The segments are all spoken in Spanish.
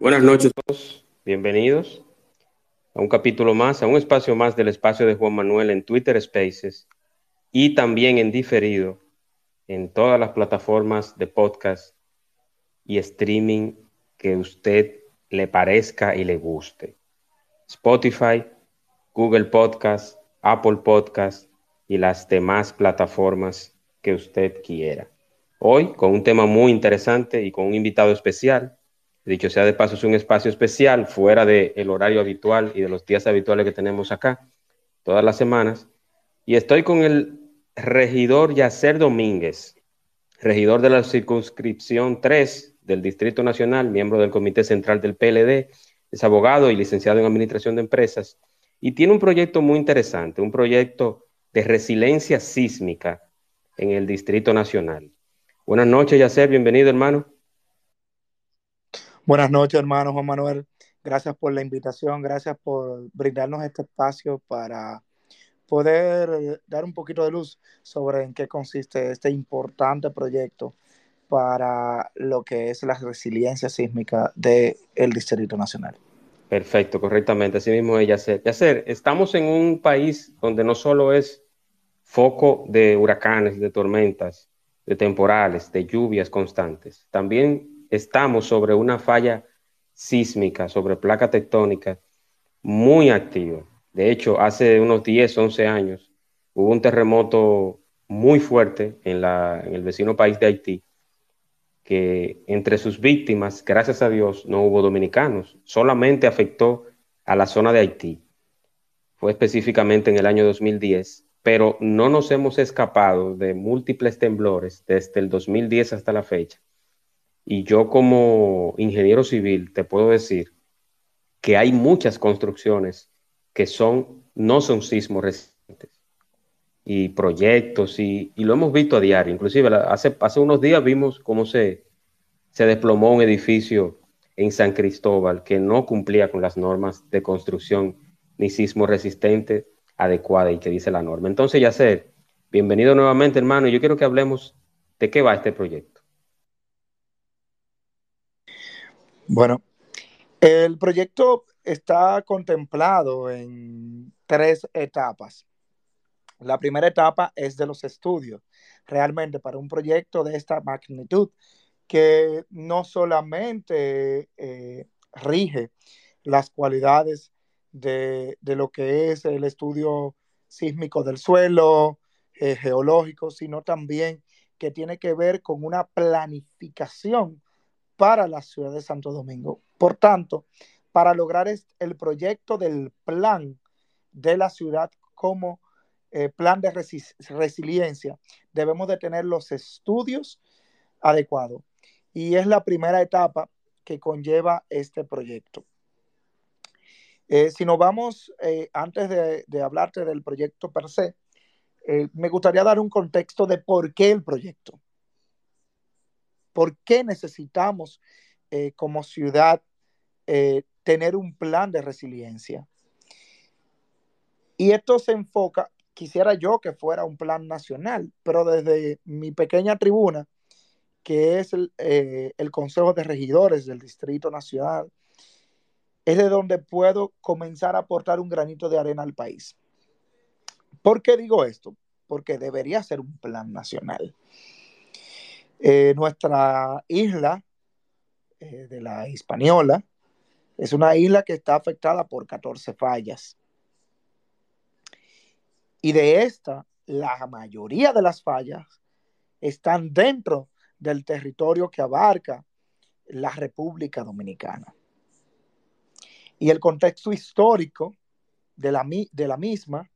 Buenas noches a todos, bienvenidos a un capítulo más, a un espacio más del espacio de Juan Manuel en Twitter Spaces y también en diferido en todas las plataformas de podcast y streaming que usted le parezca y le guste. Spotify, Google Podcast, Apple Podcast y las demás plataformas que usted quiera. Hoy con un tema muy interesante y con un invitado especial Dicho sea de paso, es un espacio especial fuera del horario habitual y de los días habituales que tenemos acá, todas las semanas. Y estoy con el regidor Yacer Domínguez, regidor de la circunscripción 3 del Distrito Nacional, miembro del Comité Central del PLD, es abogado y licenciado en Administración de Empresas, y tiene un proyecto muy interesante, un proyecto de resiliencia sísmica en el Distrito Nacional. Buenas noches, Yacer, bienvenido, hermano. Buenas noches, hermano Juan Manuel. Gracias por la invitación, gracias por brindarnos este espacio para poder dar un poquito de luz sobre en qué consiste este importante proyecto para lo que es la resiliencia sísmica del Distrito Nacional. Perfecto, correctamente. Así mismo es, Yacer. Yacer, estamos en un país donde no solo es foco de huracanes, de tormentas, de temporales, de lluvias constantes, también estamos sobre una falla sísmica, sobre placa tectónica muy activa. De hecho, hace unos 10, 11 años hubo un terremoto muy fuerte en, en el vecino país de Haití, que entre sus víctimas, gracias a Dios, no hubo dominicanos, solamente afectó a la zona de Haití. Fue específicamente en el año 2010, pero no nos hemos escapado de múltiples temblores desde el 2010 hasta la fecha y yo como ingeniero civil te puedo decir que hay muchas construcciones que son, no son sismos resistentes y proyectos y, lo hemos visto a diario. Inclusive hace, hace unos días vimos cómo se, se desplomó un edificio en San Cristóbal que no cumplía con las normas de construcción ni sismo resistente adecuada y que dice la norma. Entonces, ya sé, bienvenido nuevamente, hermano. Yo quiero que hablemos de qué va este proyecto. Bueno, el proyecto está contemplado en tres etapas. La primera etapa es de los estudios. Realmente para un proyecto de esta magnitud, que no solamente eh, rige las cualidades de, lo que es el estudio sísmico del suelo, eh, geológico, sino también que tiene que ver con una planificación para la ciudad de Santo Domingo. Por tanto, para lograr el proyecto del plan de la ciudad como eh, plan de resiliencia, debemos de tener los estudios adecuados. Y es la primera etapa que conlleva este proyecto. Eh, si nos vamos, eh, antes de, de, hablarte del proyecto per se, me gustaría dar un contexto de por qué el proyecto. ¿Por qué necesitamos eh, como ciudad eh, tener un plan de resiliencia? Y esto se enfoca, quisiera yo que fuera un plan nacional, pero desde mi pequeña tribuna, que es el, eh, el Consejo de Regidores del Distrito Nacional, es de donde puedo comenzar a aportar un granito de arena al país. ¿Por qué digo esto? Porque debería ser un plan nacional. Eh, nuestra isla eh, de la Hispaniola es una isla que está afectada por 14 fallas. Y de esta, la mayoría de las fallas están dentro del territorio que abarca la República Dominicana. Y el contexto histórico de la, de la misma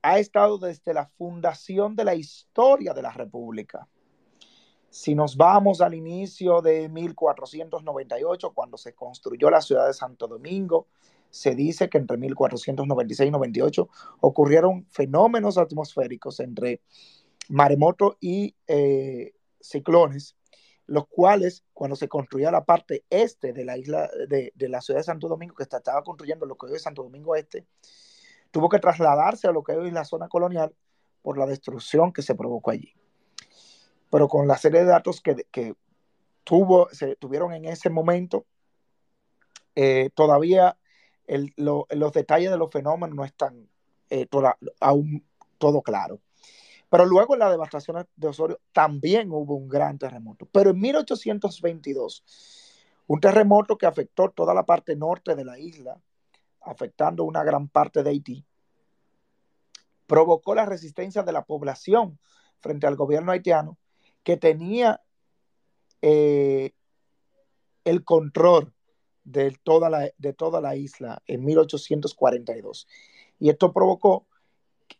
ha estado desde la fundación de la historia de la República Si nos vamos al inicio de 1498, cuando se construyó la ciudad de Santo Domingo, se dice que entre 1496 y 98 ocurrieron fenómenos atmosféricos entre maremoto y eh, ciclones, los cuales cuando se construía la parte este de la isla de, de, la ciudad de Santo Domingo, que estaba construyendo lo que hoy es Santo Domingo Este, tuvo que trasladarse a lo que hoy es la zona colonial por la destrucción que se provocó allí pero con la serie de datos que, que tuvo, se tuvieron en ese momento, eh, todavía el, lo, los detalles de los fenómenos no están eh, aún todo claro. Pero luego en la devastación de Osorio también hubo un gran terremoto. Pero en 1822, un terremoto que afectó toda la parte norte de la isla, afectando una gran parte de Haití, provocó la resistencia de la población frente al gobierno haitiano que tenía eh, el control de toda, la, de toda la isla en 1842. Y esto provocó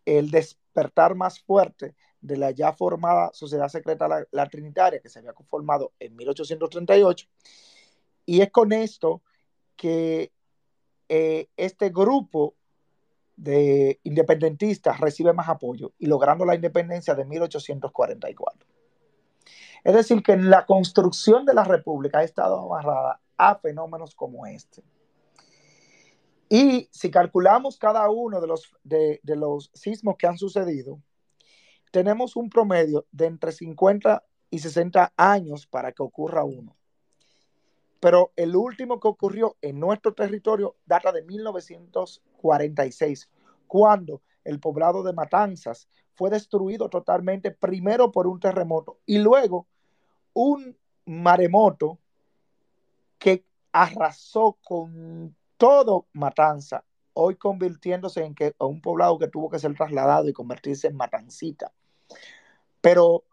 el despertar más fuerte de la ya formada Sociedad Secreta la, Trinitaria, que se había conformado en 1838. Y es con esto que eh, este grupo de independentistas recibe más apoyo y logrando la independencia de 1844. Es decir, que la construcción de la República ha estado amarrada a fenómenos como este. Y si calculamos cada uno de los, de, los sismos que han sucedido, tenemos un promedio de entre 50 y 60 años para que ocurra uno. Pero el último que ocurrió en nuestro territorio data de 1946, cuando el poblado de Matanzas fue destruido totalmente, primero por un terremoto y luego un maremoto que arrasó con todo Matanza, hoy convirtiéndose en que, un poblado que tuvo que ser trasladado y convertirse en Matancita. Pero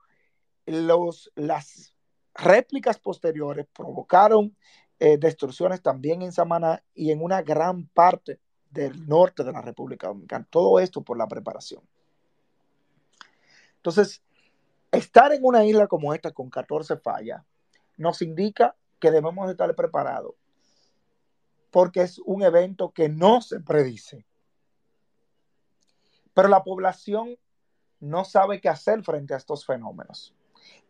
los, las réplicas posteriores provocaron eh, destrucciones también en Samaná y en una gran parte del norte de la República Dominicana. Todo esto por la preparación. Entonces, estar en una isla como esta con 14 fallas nos indica que debemos estar preparados porque es un evento que no se predice. Pero la población no sabe qué hacer frente a estos fenómenos.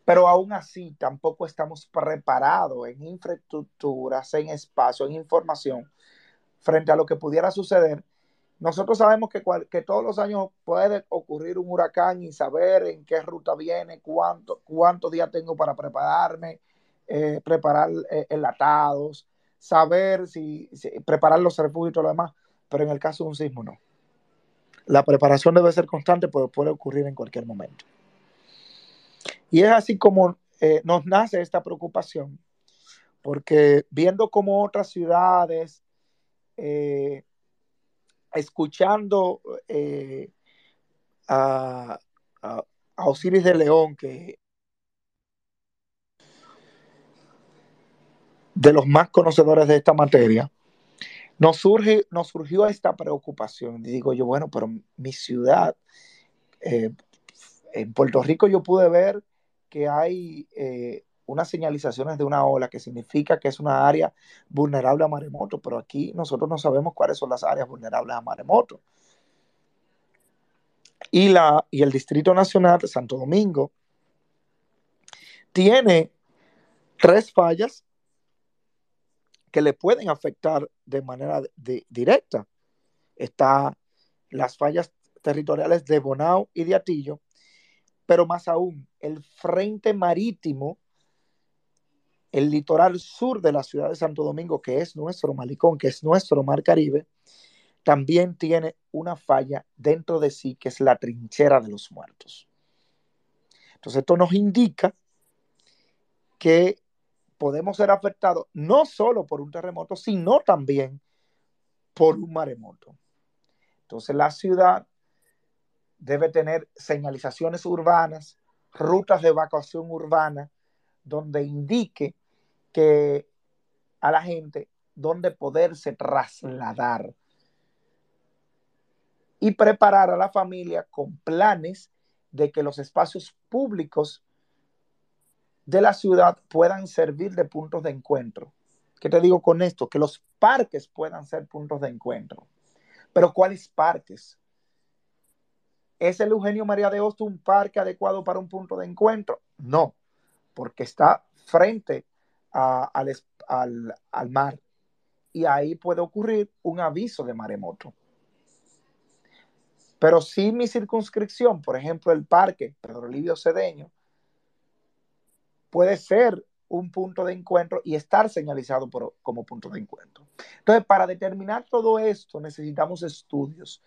Pero aún así tampoco estamos preparados en infraestructuras, en espacio, en información frente a lo que pudiera suceder nosotros sabemos que, todos los años puede ocurrir un huracán y saber en qué ruta viene, cuánto, cuántos días tengo para prepararme, eh, preparar eh, enlatados, saber si, si, preparar los refugios y todo lo demás, pero en el caso de un sismo no. La preparación debe ser constante, pero puede ocurrir en cualquier momento. Y es así como eh, nos nace esta preocupación, porque viendo cómo otras ciudades eh, escuchando eh, a, Osiris de León, que de los más conocedores de esta materia, nos, surge, nos surgió esta preocupación. Y digo yo, bueno, pero mi ciudad, eh, en Puerto Rico yo pude ver que hay eh, unas señalizaciones de una ola que significa que es una área vulnerable a maremoto, pero aquí nosotros no sabemos cuáles son las áreas vulnerables a maremoto. Y, la, y el Distrito Nacional de Santo Domingo tiene tres fallas que le pueden afectar de manera directa. Está las fallas territoriales de Bonao y de Atillo, pero más aún, el frente marítimo el litoral sur de la ciudad de Santo Domingo, que es nuestro malicón, que es nuestro mar Caribe, también tiene una falla dentro de sí, que es la trinchera de los muertos. Entonces, esto nos indica que podemos ser afectados no solo por un terremoto, sino también por un maremoto. Entonces, la ciudad debe tener señalizaciones urbanas, rutas de evacuación urbana, donde indique que a la gente donde poderse trasladar y preparar a la familia con planes de que los espacios públicos de la ciudad puedan servir de puntos de encuentro. ¿Qué te digo con esto? Que los parques puedan ser puntos de encuentro. Pero ¿cuáles parques? ¿Es el Eugenio María de Hostos un parque adecuado para un punto de encuentro? No, porque está frente al, al, mar y ahí puede ocurrir un aviso de maremoto. Pero si mi circunscripción, por ejemplo, el parque Pedro Livio Cedeño, puede ser un punto de encuentro y estar señalizado como punto de encuentro. Entonces, para determinar todo esto necesitamos estudios,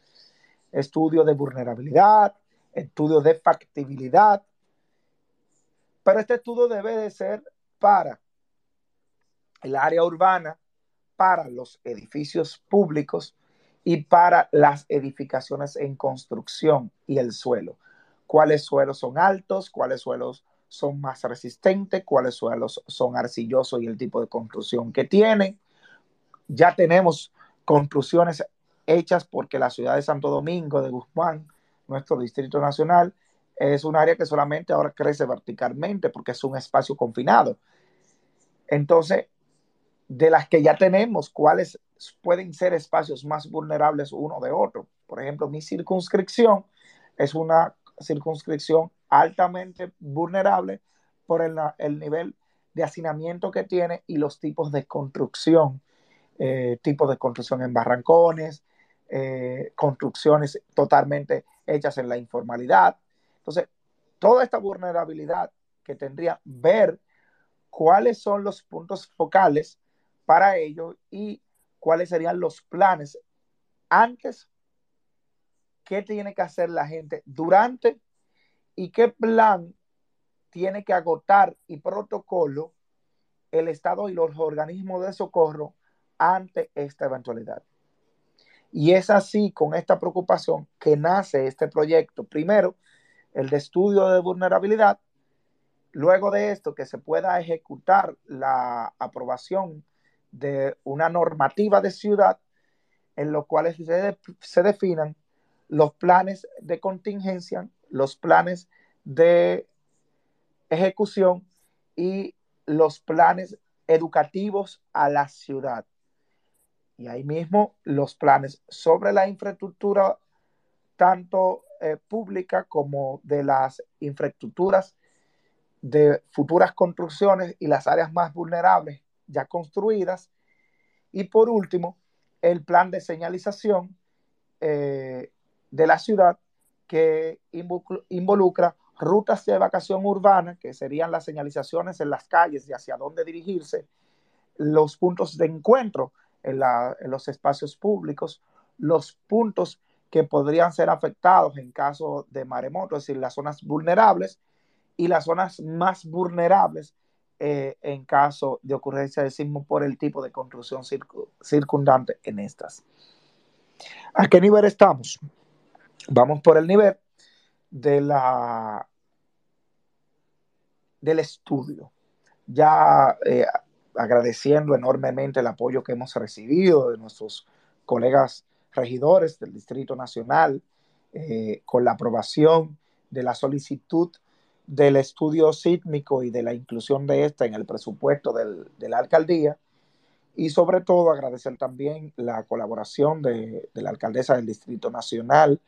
estudios de vulnerabilidad, estudios de factibilidad, pero este estudio debe de ser para el área urbana, para los edificios públicos y para las edificaciones en construcción y el suelo. ¿Cuáles suelos son altos? ¿Cuáles suelos son más resistentes? ¿Cuáles suelos son arcillosos y el tipo de construcción que tienen? Ya tenemos conclusiones hechas porque la ciudad de Santo Domingo de Guzmán, nuestro distrito nacional, es un área que solamente ahora crece verticalmente porque es un espacio confinado. Entonces, de las que ya tenemos, ¿cuáles pueden ser espacios más vulnerables uno de otro? Por ejemplo, mi circunscripción es una circunscripción altamente vulnerable por el, nivel de hacinamiento que tiene y los tipos de construcción, eh, tipos de construcción en barrancones, eh, construcciones totalmente hechas en la informalidad, entonces, toda esta vulnerabilidad que tendría ver cuáles son los puntos focales para ello y cuáles serían los planes antes, qué tiene que hacer la gente durante y qué plan tiene que agotar y protocolo el Estado y los organismos de socorro ante esta eventualidad. Y es así, con esta preocupación, que nace este proyecto. Primero, el de estudio de vulnerabilidad. Luego de esto, que se pueda ejecutar la aprobación de una normativa de ciudad en lo cuales se, se definan los planes de contingencia, los planes de ejecución y los planes educativos a la ciudad. Y ahí mismo los planes sobre la infraestructura, tanto eh, pública como de las infraestructuras de futuras construcciones y las áreas más vulnerables ya construidas. Y por último, el plan de señalización eh, de la ciudad que involucra rutas de vacación urbana, que serían las señalizaciones en las calles y hacia dónde dirigirse, los puntos de encuentro en, en los espacios públicos, los puntos que podrían ser afectados en caso de maremoto, es decir, las zonas vulnerables y las zonas más vulnerables eh, en caso de ocurrencia de sismo por el tipo de construcción circundante en estas. ¿A qué nivel estamos? Vamos por el nivel de la, del estudio. Ya eh, agradeciendo enormemente el apoyo que hemos recibido de nuestros colegas regidores del Distrito Nacional eh, con la aprobación de la solicitud del estudio sísmico y de la inclusión de esta en el presupuesto de la alcaldía. Y sobre todo agradecer también la colaboración de, la alcaldesa del Distrito Nacional,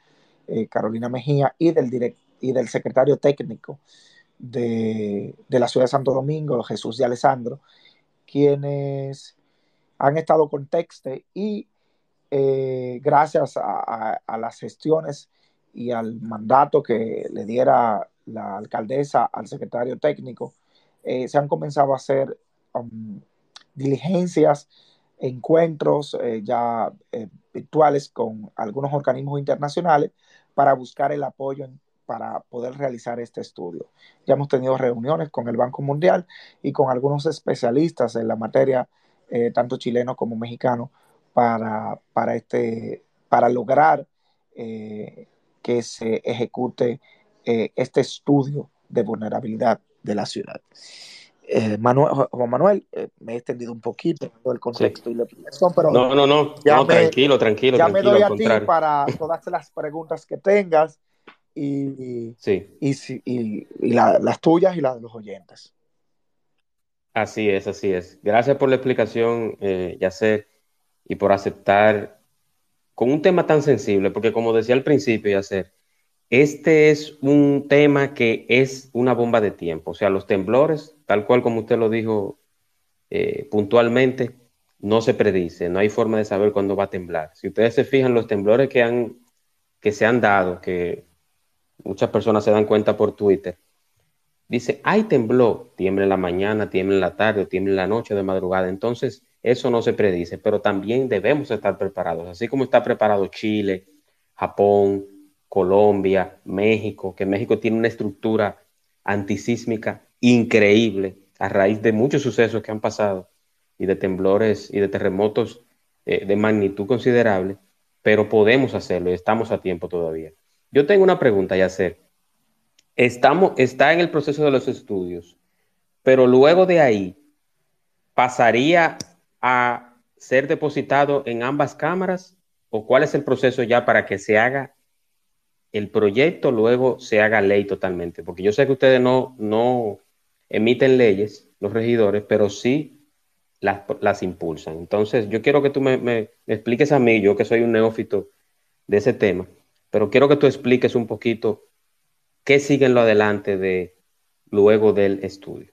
eh, Carolina Mejía, y del, y del secretario técnico de, de, la ciudad de Santo Domingo, Jesús de Alessandro, quienes han estado con Texte y eh, gracias a, las gestiones y al mandato que le diera la alcaldesa al secretario técnico, eh, se han comenzado a hacer um, diligencias, encuentros eh, ya virtuales con algunos organismos internacionales para buscar el apoyo para poder realizar este estudio. Ya hemos tenido reuniones con el Banco Mundial y con algunos especialistas en la materia, tanto chilenos como mexicanos, para, para, este, para lograr eh, que se ejecute eh, este estudio de vulnerabilidad de la ciudad. Eh, Manuel, Juan Manuel, me he extendido un poquito el contexto y la explicación, pero no, no, no, tranquilo, tranquilo. Ya me doy a ti para todas las preguntas que tengas y, y, y, las tuyas y las de los oyentes. Así es, así es. Gracias por la explicación, eh, Yacer, y por aceptar con un tema tan sensible, porque como decía al principio, Yacer, este es un tema que es una bomba de tiempo. O sea, los temblores, tal cual como usted lo dijo eh, puntualmente, no se predice, no hay forma de saber cuándo va a temblar. Si ustedes se fijan, los temblores que, han, que se han dado, que muchas personas se dan cuenta por Twitter, dice, ay, tembló, tiembla en la mañana, tiembla en la tarde, tiembla en la noche de madrugada. Entonces, eso no se predice, pero también debemos estar preparados, así como está preparado Chile, Japón, Colombia, México, que México tiene una estructura antisísmica increíble a raíz de muchos sucesos que han pasado y de temblores y de terremotos eh, de magnitud considerable, pero podemos hacerlo y estamos a tiempo todavía. Yo tengo una pregunta ya hacer. Estamos, está en el proceso de los estudios, pero luego de ahí pasaría a ser depositado en ambas cámaras o cuál es el proceso ya para que se haga el proyecto, luego se haga ley totalmente, porque yo sé que ustedes no, no emiten leyes, los regidores, pero sí las, impulsan. Entonces, yo quiero que tú me, expliques a mí, yo que soy un neófito de ese tema, pero quiero que tú expliques un poquito qué sigue en lo adelante de luego del estudio.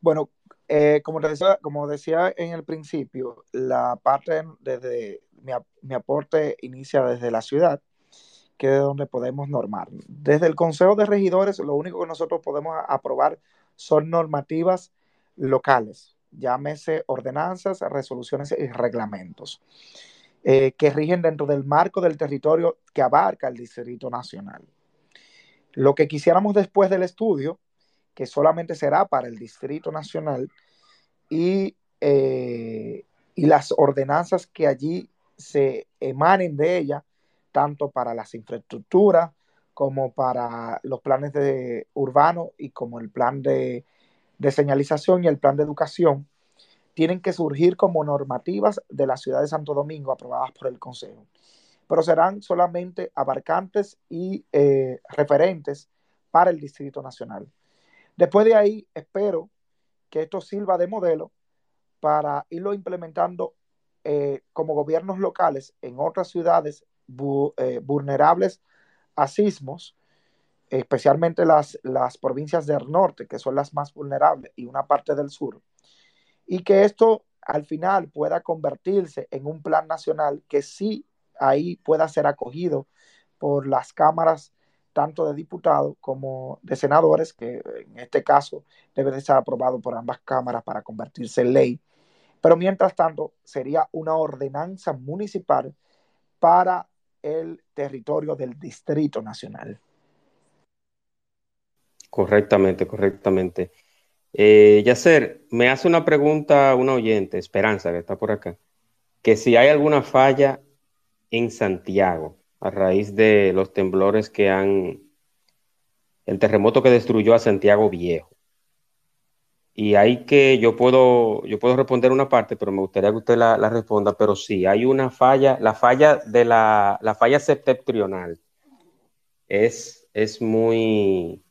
Bueno, eh, como, decía, como decía en el principio, la parte desde mi, mi, aporte inicia desde la ciudad, que es donde podemos normar. Desde el Consejo de Regidores, lo único que nosotros podemos aprobar son normativas locales, llámese ordenanzas, resoluciones y reglamentos, eh, que rigen dentro del marco del territorio que abarca el Distrito Nacional. Lo que quisiéramos después del estudio, que solamente será para el Distrito Nacional, y, eh, y las ordenanzas que allí se emanen de ella, tanto para las infraestructuras como para los planes de urbano y como el plan de de señalización y el plan de educación tienen que surgir como normativas de la ciudad de Santo Domingo aprobadas por el Consejo, pero serán solamente abarcantes y eh, referentes para el Distrito Nacional. Después de ahí, espero que esto sirva de modelo para irlo implementando eh, como gobiernos locales en otras ciudades eh, vulnerables a sismos especialmente las, las provincias del norte, que son las más vulnerables, y una parte del sur, y que esto al final pueda convertirse en un plan nacional que sí ahí pueda ser acogido por las cámaras tanto de diputados como de senadores, que en este caso debe de ser aprobado por ambas cámaras para convertirse en ley. Pero mientras tanto, sería una ordenanza municipal para el territorio del Distrito Nacional. Correctamente, correctamente. Eh, Yacer, me hace una pregunta una oyente, Esperanza, que está por acá, que si hay alguna falla en Santiago a raíz de los temblores que han, el terremoto que destruyó a Santiago Viejo. Y hay que, yo puedo, yo puedo responder una parte, pero me gustaría que usted la, responda, pero sí, hay una falla, la falla de la, la falla septentrional es, es muy,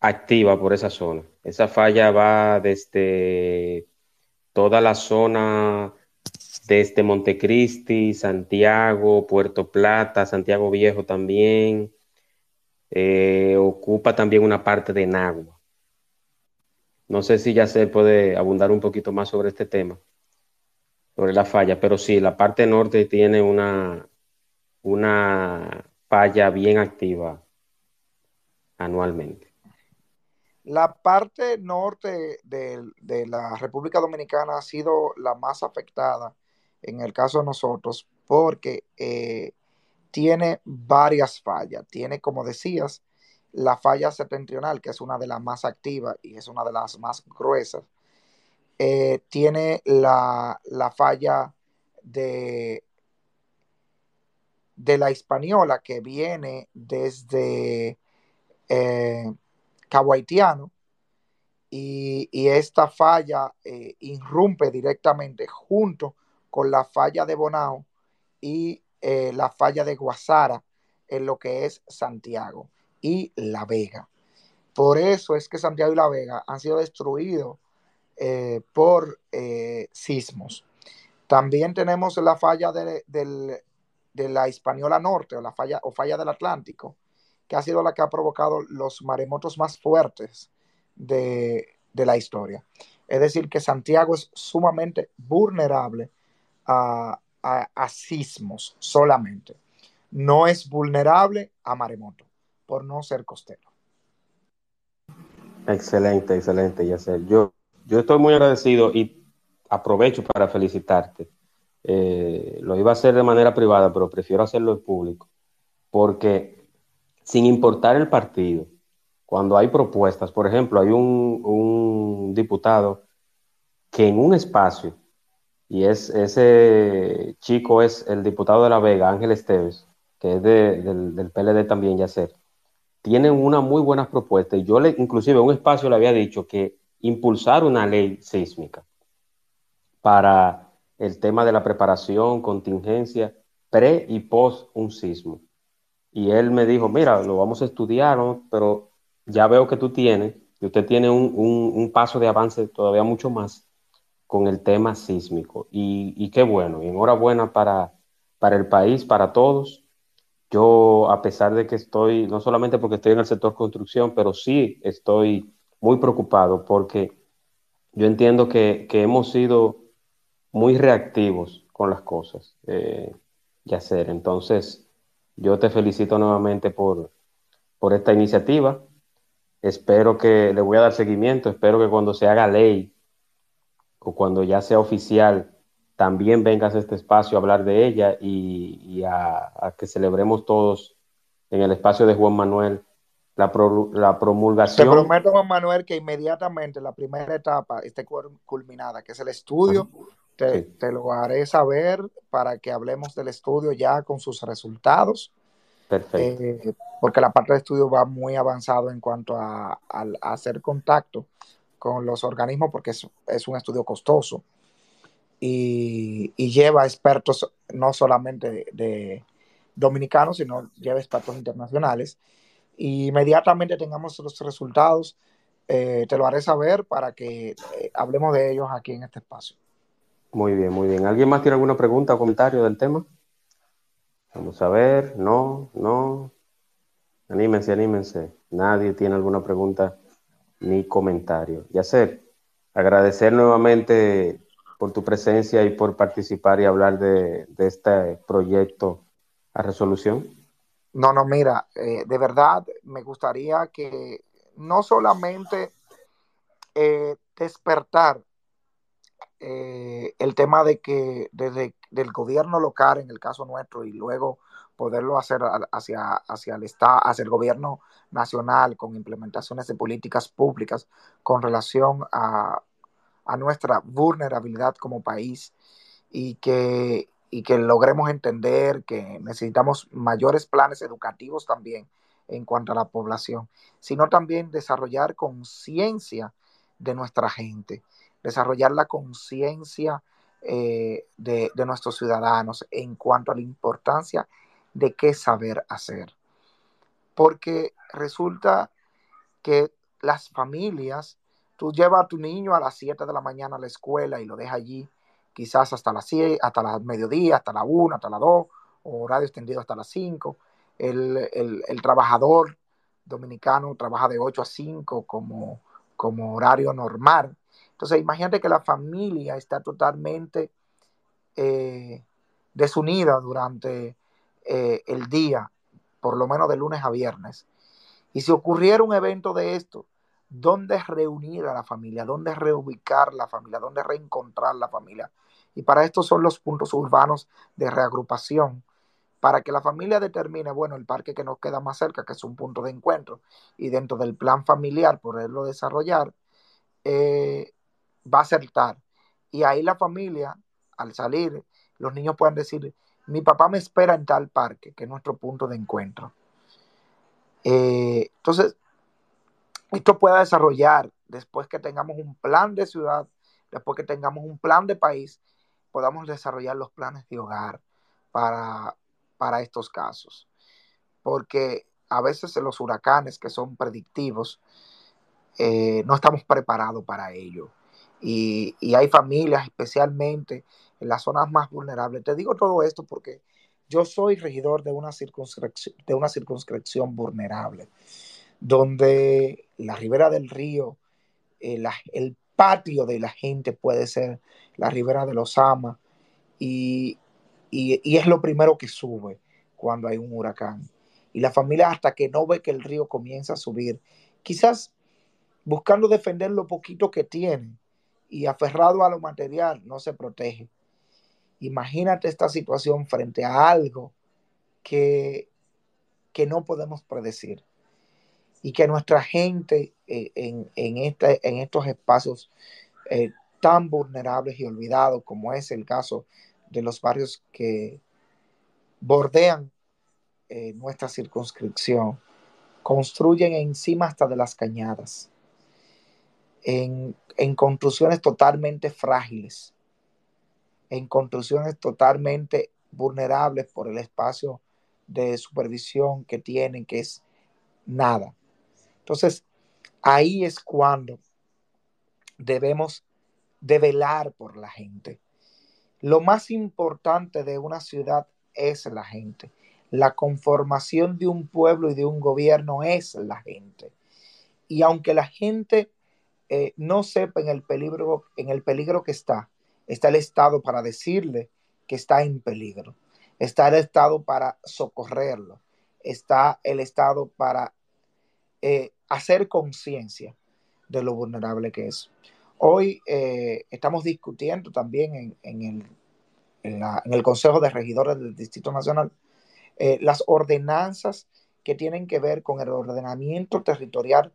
activa por esa zona. Esa falla va desde toda la zona, desde Montecristi, Santiago, Puerto Plata, Santiago Viejo también. Eh, ocupa también una parte de Nagua. No sé si ya se puede abundar un poquito más sobre este tema, sobre la falla, pero sí, la parte norte tiene una, una falla bien activa anualmente. La parte norte de, la República Dominicana ha sido la más afectada en el caso de nosotros porque eh, tiene varias fallas. Tiene, como decías, la falla septentrional, que es una de las más activas y es una de las más gruesas. Eh, tiene la, falla de, de la Hispaniola, que viene desde eh, Cabo Haitiano, y, esta falla eh, irrumpe directamente junto con la falla de Bonao y eh, la falla de Guasara en lo que es Santiago y La Vega. Por eso es que Santiago y La Vega han sido destruidos eh, por eh, sismos. También tenemos la falla de, de, la Hispaniola Norte o la falla, o falla del Atlántico, que ha sido la que ha provocado los maremotos más fuertes de, de la historia. Es decir, que Santiago es sumamente vulnerable a, a, sismos solamente. No es vulnerable a maremoto, por no ser costero. Excelente, excelente, Yacer. Yo, yo estoy muy agradecido y aprovecho para felicitarte. Eh, lo iba a hacer de manera privada, pero prefiero hacerlo en público, porque sin importar el partido, cuando hay propuestas, por ejemplo, hay un, diputado que en un espacio y es, ese chico es el diputado de La Vega, Ángel Esteves, que es del, del, PLD también, ya sé. Tienen una muy buena propuesta y yo le, inclusive en un espacio le había dicho que impulsar una ley sísmica para el tema de la preparación, contingencia, pre y post un sismo. Y él me dijo, mira, lo vamos a estudiar, pero ya veo que tú tienes, que usted tiene un, un, paso de avance todavía mucho más con el tema sísmico. Y, qué bueno, y enhorabuena para, para el país, para todos. Yo, a pesar de que estoy, no solamente porque estoy en el sector construcción, pero sí estoy muy preocupado porque yo entiendo que, hemos sido muy reactivos con las cosas, eh, Yacer. Entonces, yo te felicito nuevamente por, por esta iniciativa. Espero que le voy a dar seguimiento, espero que cuando se haga ley o cuando ya sea oficial, también vengas a este espacio a hablar de ella y, a, que celebremos todos en el espacio de Juan Manuel la, la promulgación. Te prometo, Juan Manuel, que inmediatamente la primera etapa esté culminada, que es el estudio. Te, te, lo haré saber para que hablemos del estudio ya con sus resultados. Perfecto. Eh, porque la parte de estudio va muy avanzado en cuanto a, a hacer contacto con los organismos porque es, un estudio costoso y, lleva expertos no solamente de, dominicanos, sino lleva expertos internacionales. Y inmediatamente tengamos los resultados, eh, te lo haré saber para que eh, hablemos de ellos aquí en este espacio. Muy bien, muy bien. ¿Alguien más tiene alguna pregunta o comentario del tema? Vamos a ver. No, no. Anímense, anímense. Nadie tiene alguna pregunta ni comentario. Yacer, agradecer nuevamente por tu presencia y por participar y hablar de, este proyecto a resolución. No, no, mira, eh, de verdad me gustaría que no solamente eh, despertar eh, el tema de que desde el gobierno local, en el caso nuestro, y luego poderlo hacer hacia, hacia, el Estado, hacia el gobierno nacional con implementaciones de políticas públicas con relación a, nuestra vulnerabilidad como país y que, y que logremos entender que necesitamos mayores planes educativos también en cuanto a la población, sino también desarrollar conciencia de nuestra gente, desarrollar la conciencia eh, de, de, nuestros ciudadanos en cuanto a la importancia de qué saber hacer. Porque resulta que las familias, tú llevas a tu niño a las 7 de la mañana a la escuela y lo dejas allí quizás hasta las 7, hasta las mediodía, hasta la 1, hasta las 2, o horario extendido hasta las 5. El, el, trabajador dominicano trabaja de 8 a 5 como, como horario normal. Entonces, imagínate que la familia está totalmente eh, desunida durante eh, el día, por lo menos de lunes a viernes. Y si ocurriera un evento de esto, ¿dónde reunir a la familia? ¿Dónde reubicar la familia? ¿Dónde reencontrar la familia? Y para esto son los puntos urbanos de reagrupación, para que la familia determine, bueno, el parque que nos queda más cerca, que es un punto de encuentro, y dentro del plan familiar poderlo desarrollar, eh, va a ser tal. Y ahí la familia, al salir, los niños pueden decir, mi papá me espera en tal parque, que es nuestro punto de encuentro. Eh, entonces, esto pueda desarrollar después que tengamos un plan de ciudad, después que tengamos un plan de país, podamos desarrollar los planes de hogar para, para estos casos. Porque a veces los huracanes que son predictivos, eh, no estamos preparados para ello. y, y hay familias especialmente en las zonas más vulnerables. Te digo todo esto porque yo soy regidor de una circunscripción, de una circunscripción vulnerable, donde la ribera del río, eh, el patio de la gente puede ser la ribera de los Amas y, y, y, es lo primero que sube cuando hay un huracán. Y la familia hasta que no ve que el río comienza a subir, quizás buscando defender lo poquito que tiene y aferrado a lo material, no se protege. Imagínate esta situación frente a algo que, que no podemos predecir y que nuestra gente eh, en, en, estos espacios eh, tan vulnerables y olvidados como es el caso de los barrios que bordean eh, nuestra circunscripción, construyen encima hasta de las cañadas, en, en construcciones totalmente frágiles, en construcciones totalmente vulnerables por el espacio de supervisión que tienen, que es nada. Entonces, ahí es cuando debemos de velar por la gente. Lo más importante de una ciudad es la gente. La conformación de un pueblo y de un gobierno es la gente. Y aunque la gente eh, no sepa en el peligro, en el peligro que está, está el Estado para decirle que está en peligro, está el Estado para socorrerlo, está el Estado para eh, hacer conciencia de lo vulnerable que es. Hoy eh, estamos discutiendo también en, en, el, en, el, Consejo de Regidores del Distrito Nacional eh, las ordenanzas que tienen que ver con el ordenamiento territorial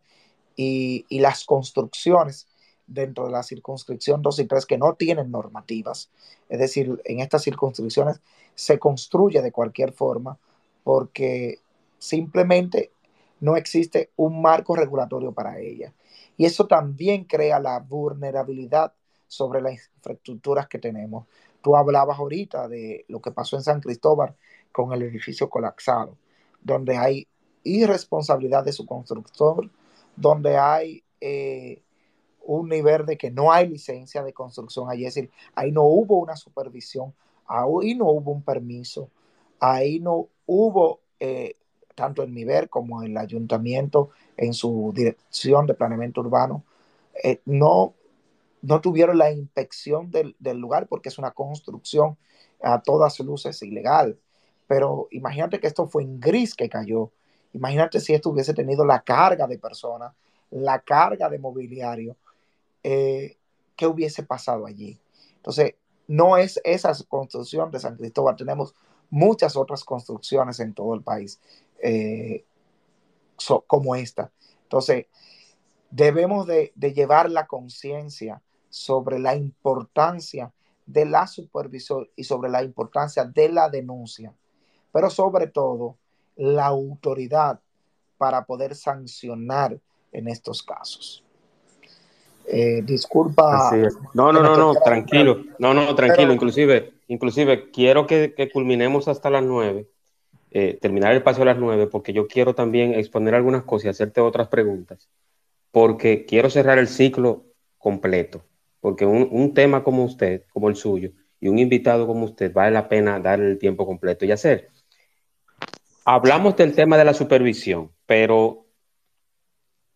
y, y las construcciones dentro de la circunscripción 2 y 3 que no tienen normativas. Es decir, en estas circunscripciones se construye de cualquier forma porque simplemente no existe un marco regulatorio para ella. Y eso también crea la vulnerabilidad sobre las infraestructuras que tenemos. Tú hablabas ahorita de lo que pasó en San Cristóbal con el edificio colapsado, donde hay irresponsabilidad de su constructor, donde hay eh, un nivel de que no hay licencia de construcción allí, es decir, ahí no hubo una supervisión, ahí no hubo un permiso, ahí no hubo, eh, tanto en nivel como en el ayuntamiento, en su dirección de planeamiento urbano, eh, no, no tuvieron la inspección del, del, lugar porque es una construcción a todas luces ilegal. Pero imagínate que esto fue en gris que cayó. Imagínate si esto hubiese tenido la carga de personas, la carga de mobiliario, eh, qué hubiese pasado allí. Entonces, no es esa construcción de San Cristóbal, tenemos muchas otras construcciones en todo el país eh, so, como esta. Entonces, debemos de, de llevar la conciencia sobre la importancia de la supervisión y sobre la importancia de la denuncia, pero sobre todo la autoridad para poder sancionar en estos casos. Eh, disculpa. No, no, no, no, tranquilo. No, no, tranquilo. Pero, inclusive, inclusive quiero que, que, culminemos hasta las nueve, eh, terminar el paso a las nueve, porque yo quiero también exponer algunas cosas y hacerte otras preguntas, porque quiero cerrar el ciclo completo, porque un, un tema como usted, como el suyo, y un invitado como usted, vale la pena darle el tiempo completo y hacer. Hablamos del tema de la supervisión, pero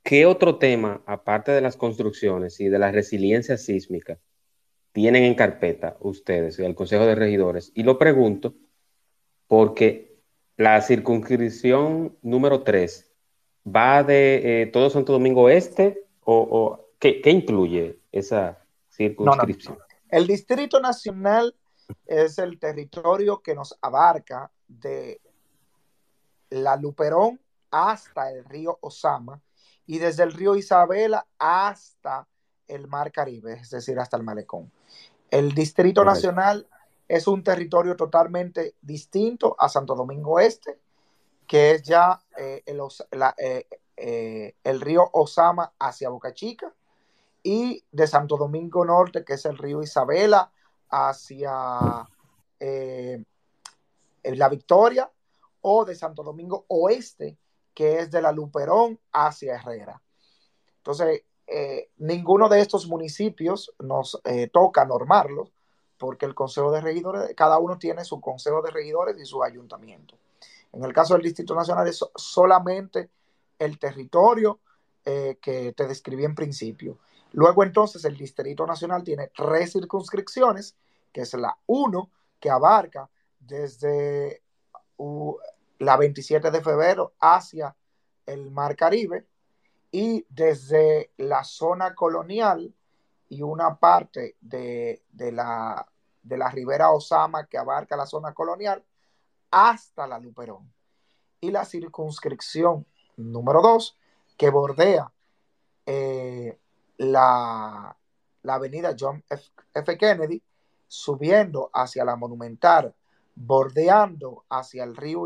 ¿Qué otro tema, aparte de las construcciones y de la resiliencia sísmica, tienen en carpeta ustedes, el Consejo de Regidores? Y lo pregunto porque la circunscripción número 3 va de eh, todo Santo Domingo Este o, o ¿qué, ¿qué, incluye esa circunscripción? No, no. El Distrito Nacional es el territorio que nos abarca de la Luperón hasta el río Osama y desde el río Isabela hasta el mar Caribe, es decir, hasta el malecón. El Distrito Correcto. Nacional es un territorio totalmente distinto a Santo Domingo Este, que es ya eh, el, eh, eh, el, río Osama hacia Boca Chica, y de Santo Domingo Norte, que es el río Isabela hacia la Victoria, o de Santo Domingo Oeste, que es de la Luperón hacia Herrera. Entonces, ninguno de estos municipios nos toca normarlos, porque el Consejo de Regidores, cada uno tiene su Consejo de Regidores y su ayuntamiento. En el caso del Distrito Nacional es solamente el territorio eh, que te describí en principio. Luego entonces el Distrito Nacional tiene tres circunscripciones, que es la 1, que abarca desde la 27 de febrero hacia el Mar Caribe y desde la zona colonial y una parte de, la, de la ribera Osama que abarca la zona colonial hasta la Luperón. Y la circunscripción número 2 que bordea eh, la, la, avenida John F. Kennedy, subiendo hacia la Monumental, bordeando hacia el río,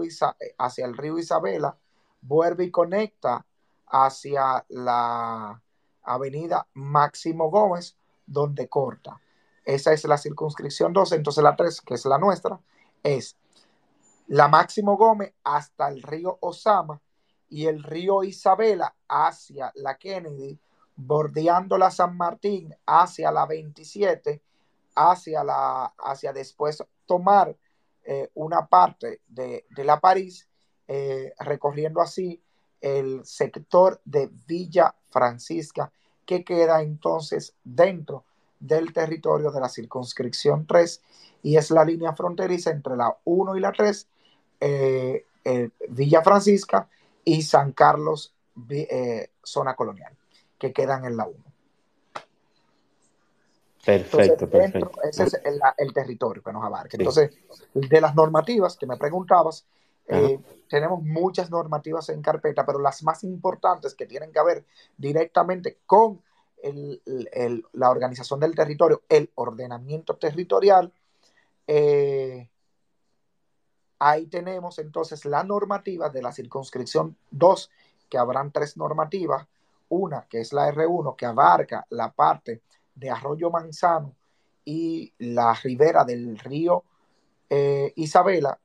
hacia el río Isabela, vuelve y conecta hacia la avenida Máximo Gómez, donde corta. Esa es la circunscripción 2. Entonces la 3, que es la nuestra, es la Máximo Gómez hasta el río Osama y el río Isabela hacia la Kennedy, bordeando la San Martín hacia la 27, hacia, la, hacia después tomar eh, una parte de, la París, eh, recorriendo así el sector de Villa Francisca, que queda entonces dentro del territorio de la circunscripción 3 y es la línea fronteriza entre la 1 y la 3, eh, Villa Francisca y San Carlos, eh, zona colonial, que quedan en la 1. Perfecto, perfecto. Ese es el, territorio que nos abarca. Entonces, de las normativas que me preguntabas, eh, tenemos muchas normativas en carpeta, pero las más importantes que tienen que ver directamente con la organización del territorio, el ordenamiento territorial, eh, ahí tenemos entonces la normativa de la circunscripción 2, que habrán tres normativas. Una, que es la R1, que abarca la parte de Arroyo Manzano y la ribera del río eh, Isabela,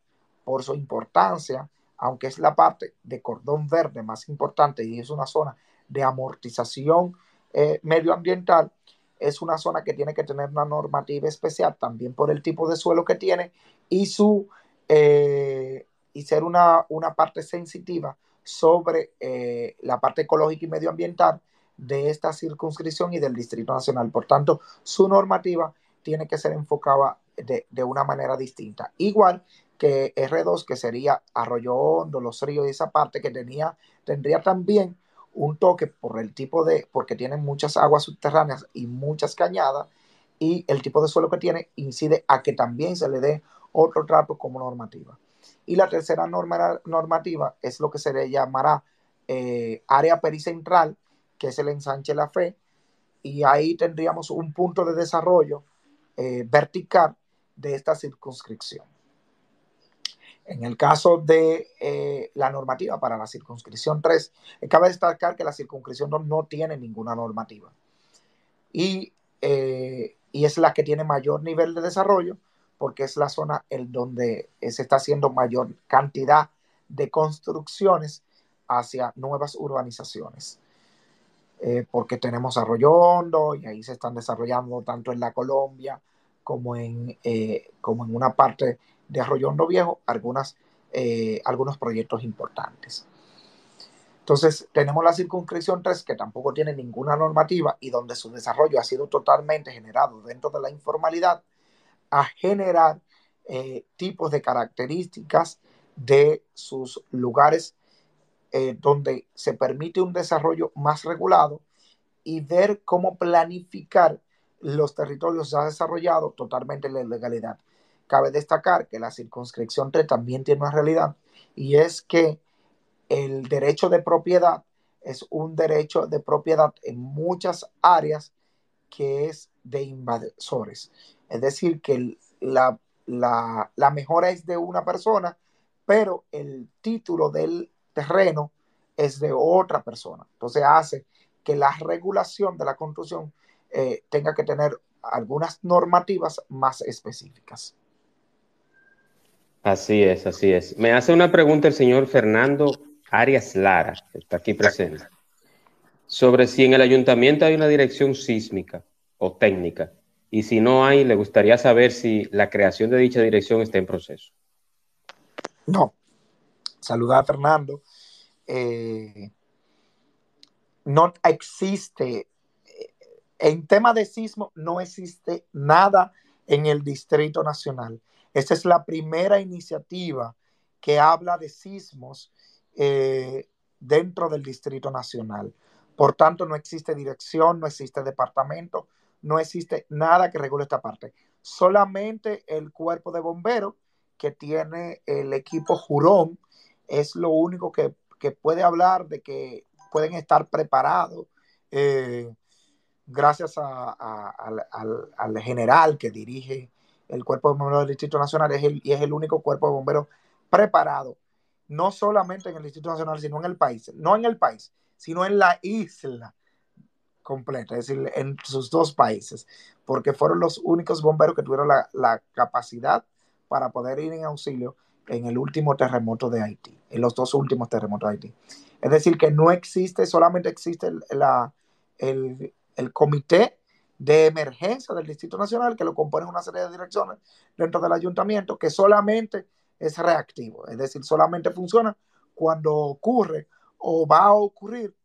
por su importancia, aunque es la parte de cordón verde más importante y es una zona de amortización eh, medioambiental, es una zona que tiene que tener una normativa especial también por el tipo de suelo que tiene y su eh, y ser una, parte sensitiva sobre eh, la parte ecológica y medioambiental de esta circunscripción y del Distrito Nacional. Por tanto, su normativa tiene que ser enfocada de, de una manera distinta. Igual que R2, que sería Arroyo Hondo, Los Ríos y esa parte que tenía, tendría también un toque por el tipo de, porque tiene muchas aguas subterráneas y muchas cañadas, y el tipo de suelo que tiene incide a que también se le dé otro trato como normativa. Y la tercera norma, normativa es lo que se le llamará eh, área pericentral, que es el ensanche La Fe, y ahí tendríamos un punto de desarrollo eh, vertical de esta circunscripción. En el caso de eh, la normativa para la circunscripción 3, cabe destacar que la circunscripción 2 no tiene ninguna normativa y, y es la que tiene mayor nivel de desarrollo porque es la zona en donde se está haciendo mayor cantidad de construcciones hacia nuevas urbanizaciones. Eh, porque tenemos Arroyo Hondo y ahí se están desarrollando tanto en la Colombia como en, eh, como en una parte de Arroyo Hondo Viejo algunas, eh, algunos proyectos importantes. Entonces, tenemos la circunscripción 3, que tampoco tiene ninguna normativa y donde su desarrollo ha sido totalmente generado dentro de la informalidad a generar eh, tipos de características de sus lugares eh, donde se permite un desarrollo más regulado y ver cómo planificar los territorios ya desarrollados totalmente en la legalidad. Cabe destacar que la circunscripción 3 también tiene una realidad y es que el derecho de propiedad es un derecho de propiedad en muchas áreas que es de invasores. Es decir, que la, mejora es de una persona, pero el título del terreno es de otra persona. Entonces hace que la regulación de la construcción eh, tenga que tener algunas normativas más específicas. Así es, así es. Me hace una pregunta el señor Fernando Arias Lara, que está aquí presente. sobre si en el ayuntamiento hay una dirección sísmica o técnica y si no hay, le gustaría saber si la creación de dicha dirección está en proceso. No. Saludar a Fernando. Eh, no existe, eh, en tema de sismo, no existe nada en el Distrito Nacional. Esta es la primera iniciativa que habla de sismos eh, dentro del Distrito Nacional. Por tanto, no existe dirección, no existe departamento, no existe nada que regule esta parte. Solamente el cuerpo de bomberos que tiene el equipo Jurón es lo único que, puede hablar de que pueden estar preparados eh, gracias al, general que dirige el cuerpo de bomberos del Distrito Nacional es y es el único cuerpo de bomberos preparado, no solamente en el Distrito Nacional, sino en el país, no en el país, sino en la isla completa, es decir, en sus dos países, porque fueron los únicos bomberos que tuvieron la, capacidad para poder ir en auxilio en el último terremoto de Haití, en los dos últimos terremotos de Haití. Es decir, que no existe, solamente existe el, la, el, el comité de emergencia del Distrito Nacional, que lo componen una serie de direcciones dentro del ayuntamiento, que solamente es reactivo, es decir, solamente funciona cuando ocurre o va a ocurrir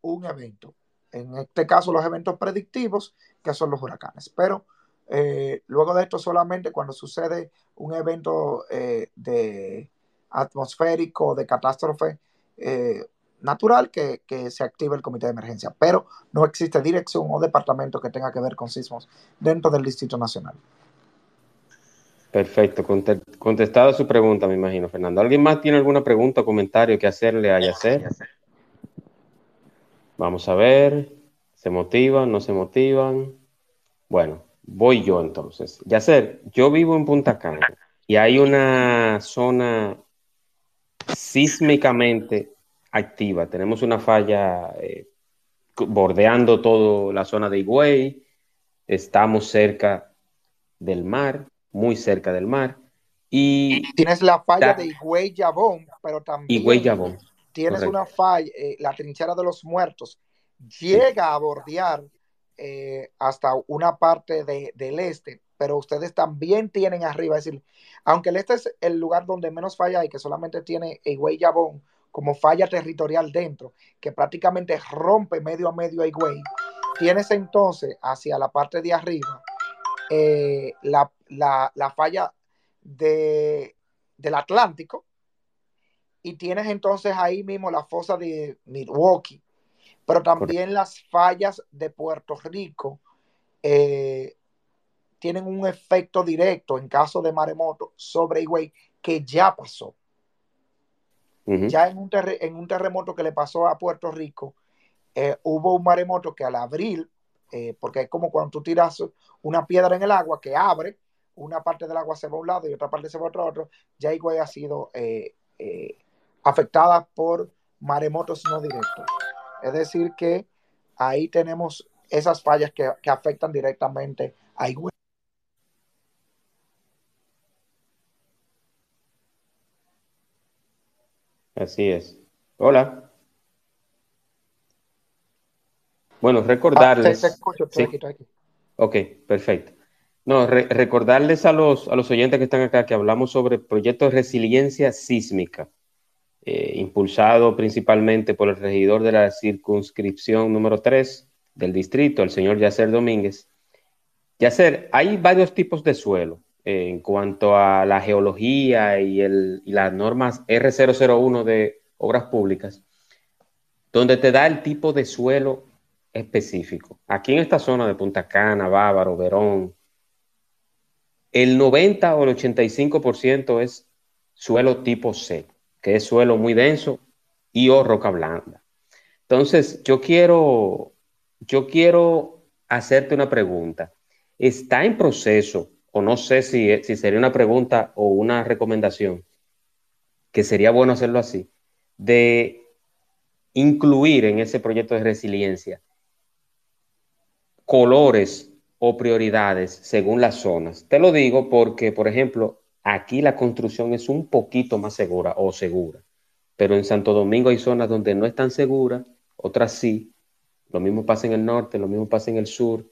un evento. En este caso, los eventos predictivos, que son los huracanes. Pero eh, luego de esto, solamente cuando sucede un evento eh, de atmosférico, de catástrofe eh, natural, que, que, se activa el comité de emergencia. Pero no existe dirección o departamento que tenga que ver con sismos dentro del Distrito Nacional. Perfecto, contestada su pregunta, me imagino, Fernando. ¿Alguien más tiene alguna pregunta o comentario que hacerle a Yacer? Vamos a ver, ¿se motivan, no se motivan? Bueno, voy yo entonces. Yacer, yo vivo en Punta Cana y hay una zona sísmicamente activa. Tenemos una falla eh, bordeando toda la zona de Higüey, estamos cerca del mar muy cerca del mar. Y tienes la falla de Higüey Yabón, pero también tienes una falla, eh, la trinchera de los muertos, llega a bordear eh, hasta una parte del este, pero ustedes también tienen arriba, es decir, aunque el este es el lugar donde menos falla hay, que solamente tiene Higüey Yabón como falla territorial dentro, que prácticamente rompe medio a medio a Higüey, tienes entonces hacia la parte de arriba eh, la, falla de, del Atlántico y tienes entonces ahí mismo la fosa de Milwaukee, pero también las fallas de Puerto Rico eh, tienen un efecto directo en caso de maremoto sobre Higüey que ya pasó. Ya en un, terremoto que le pasó a Puerto Rico, eh, hubo un maremoto que al abril eh, porque es como cuando tú tiras una piedra en el agua que abre, una parte del agua se va a un lado y otra parte se va a otro, otro. ya Higüey ha sido eh, eh, afectada por maremotos no directos. Es decir, que ahí tenemos esas fallas que, que afectan directamente a Higüey. Así es. Hola. Bueno, recordarles. Ah, Ok, perfecto. No, recordarles a los, a los oyentes que están acá que hablamos sobre el proyecto de resiliencia sísmica, eh, impulsado principalmente por el regidor de la circunscripción número 3 del distrito, el señor Yacer Domínguez. Yacer, hay varios tipos de suelo en cuanto a la geología y, las normas R001 de obras públicas, donde te da el tipo de suelo específico. Aquí en esta zona de Punta Cana, Bávaro, Verón, el 90 o el 85% es suelo tipo C, que es suelo muy denso y o roca blanda. Entonces, yo quiero, yo quiero hacerte una pregunta. ¿Está en proceso, o no sé si, si sería una pregunta o una recomendación, que sería bueno hacerlo así, de incluir en ese proyecto de resiliencia colores o prioridades según las zonas. Te lo digo porque, por ejemplo, aquí la construcción es un poquito más segura o segura, pero en Santo Domingo hay zonas donde no es tan segura, otras sí, lo mismo pasa en el norte, lo mismo pasa en el sur.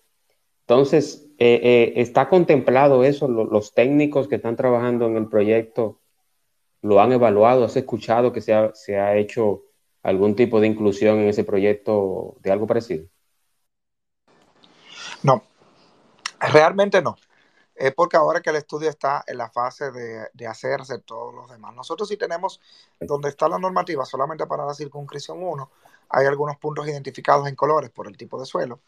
Entonces, eh, eh, ¿está contemplado eso? ¿Los técnicos que están trabajando en el proyecto lo han evaluado? ¿Has escuchado que se ha, hecho algún tipo de inclusión en ese proyecto de algo parecido? No, realmente no. Es porque ahora que el estudio está en la fase de, de, hacerse todos los demás. Nosotros sí tenemos, donde está la normativa solamente para la circunscripción 1, hay algunos puntos identificados en colores por el tipo de suelo.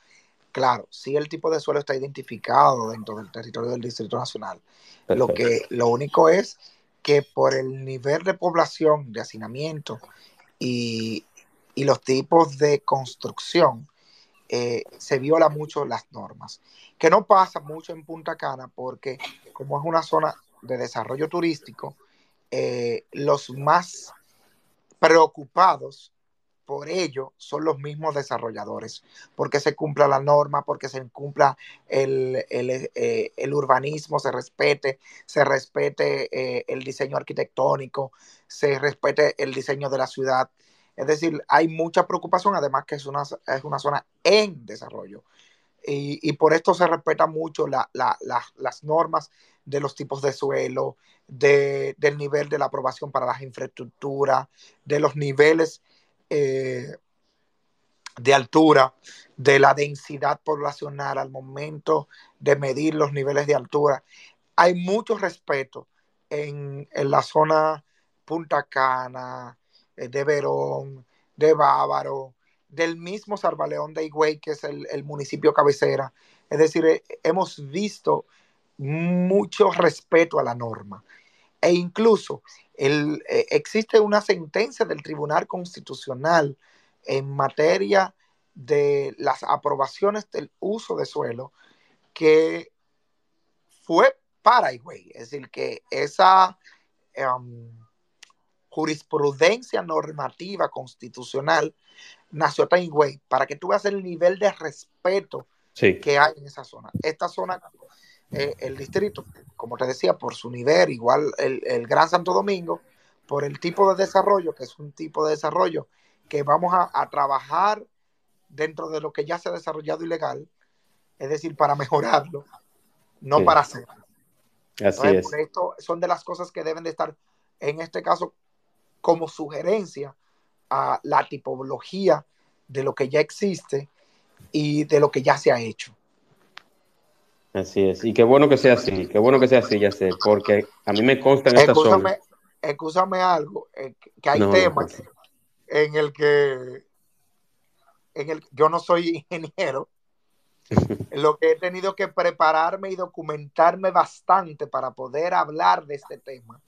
Claro, sí el tipo de suelo está identificado dentro del territorio del Distrito Nacional. Lo, que, lo único es que por el nivel de población, de hacinamiento y, y los tipos de construcción, eh, se viola mucho las normas, que no pasa mucho en Punta Cana porque como es una zona de desarrollo turístico, eh, los más preocupados por ello son los mismos desarrolladores, porque se cumpla la norma, porque se cumpla el, el, eh, urbanismo, se respete, se respete eh, el diseño arquitectónico, se respete el diseño de la ciudad. Es decir, hay mucha preocupación, además que es una, es una zona en desarrollo. Y, y por esto se respeta mucho la, la, la, las normas de los tipos de suelo, de, del nivel de la aprobación para las infraestructuras, de los niveles eh, de altura, de la densidad poblacional al momento de medir los niveles de altura. Hay mucho respeto en, en la zona Punta Cana, eh, de Verón, de Bávaro, del mismo Salvaleón de Higüey, que es el, el, municipio cabecera. Es decir, eh, hemos visto mucho respeto a la norma. E incluso el, eh, existe una sentencia del Tribunal Constitucional en materia de las aprobaciones del uso de suelo que fue para Higüey. Es decir, que esa um, jurisprudencia normativa constitucional nació en Higüey, para que tú veas el nivel de respeto sí. que hay en esa zona. Esta zona, eh, el distrito, como te decía, por su nivel, igual el, el, Gran Santo Domingo, por el tipo de desarrollo, que es un tipo de desarrollo que vamos a, a trabajar dentro de lo que ya se ha desarrollado ilegal, es decir, para mejorarlo, no sí. para hacerlo. Así Entonces, es. Por esto son de las cosas que deben de estar, en este caso, como sugerencia a la tipología de lo que ya existe y de lo que ya se ha hecho. Así es, y qué bueno que sea así, qué bueno que sea así, ya sé, porque a mí me consta en esta zona. Excúsame algo, eh, que hay no, temas no, en el que en el yo no soy ingeniero, en lo que he tenido que prepararme y documentarme bastante para poder hablar de este tema.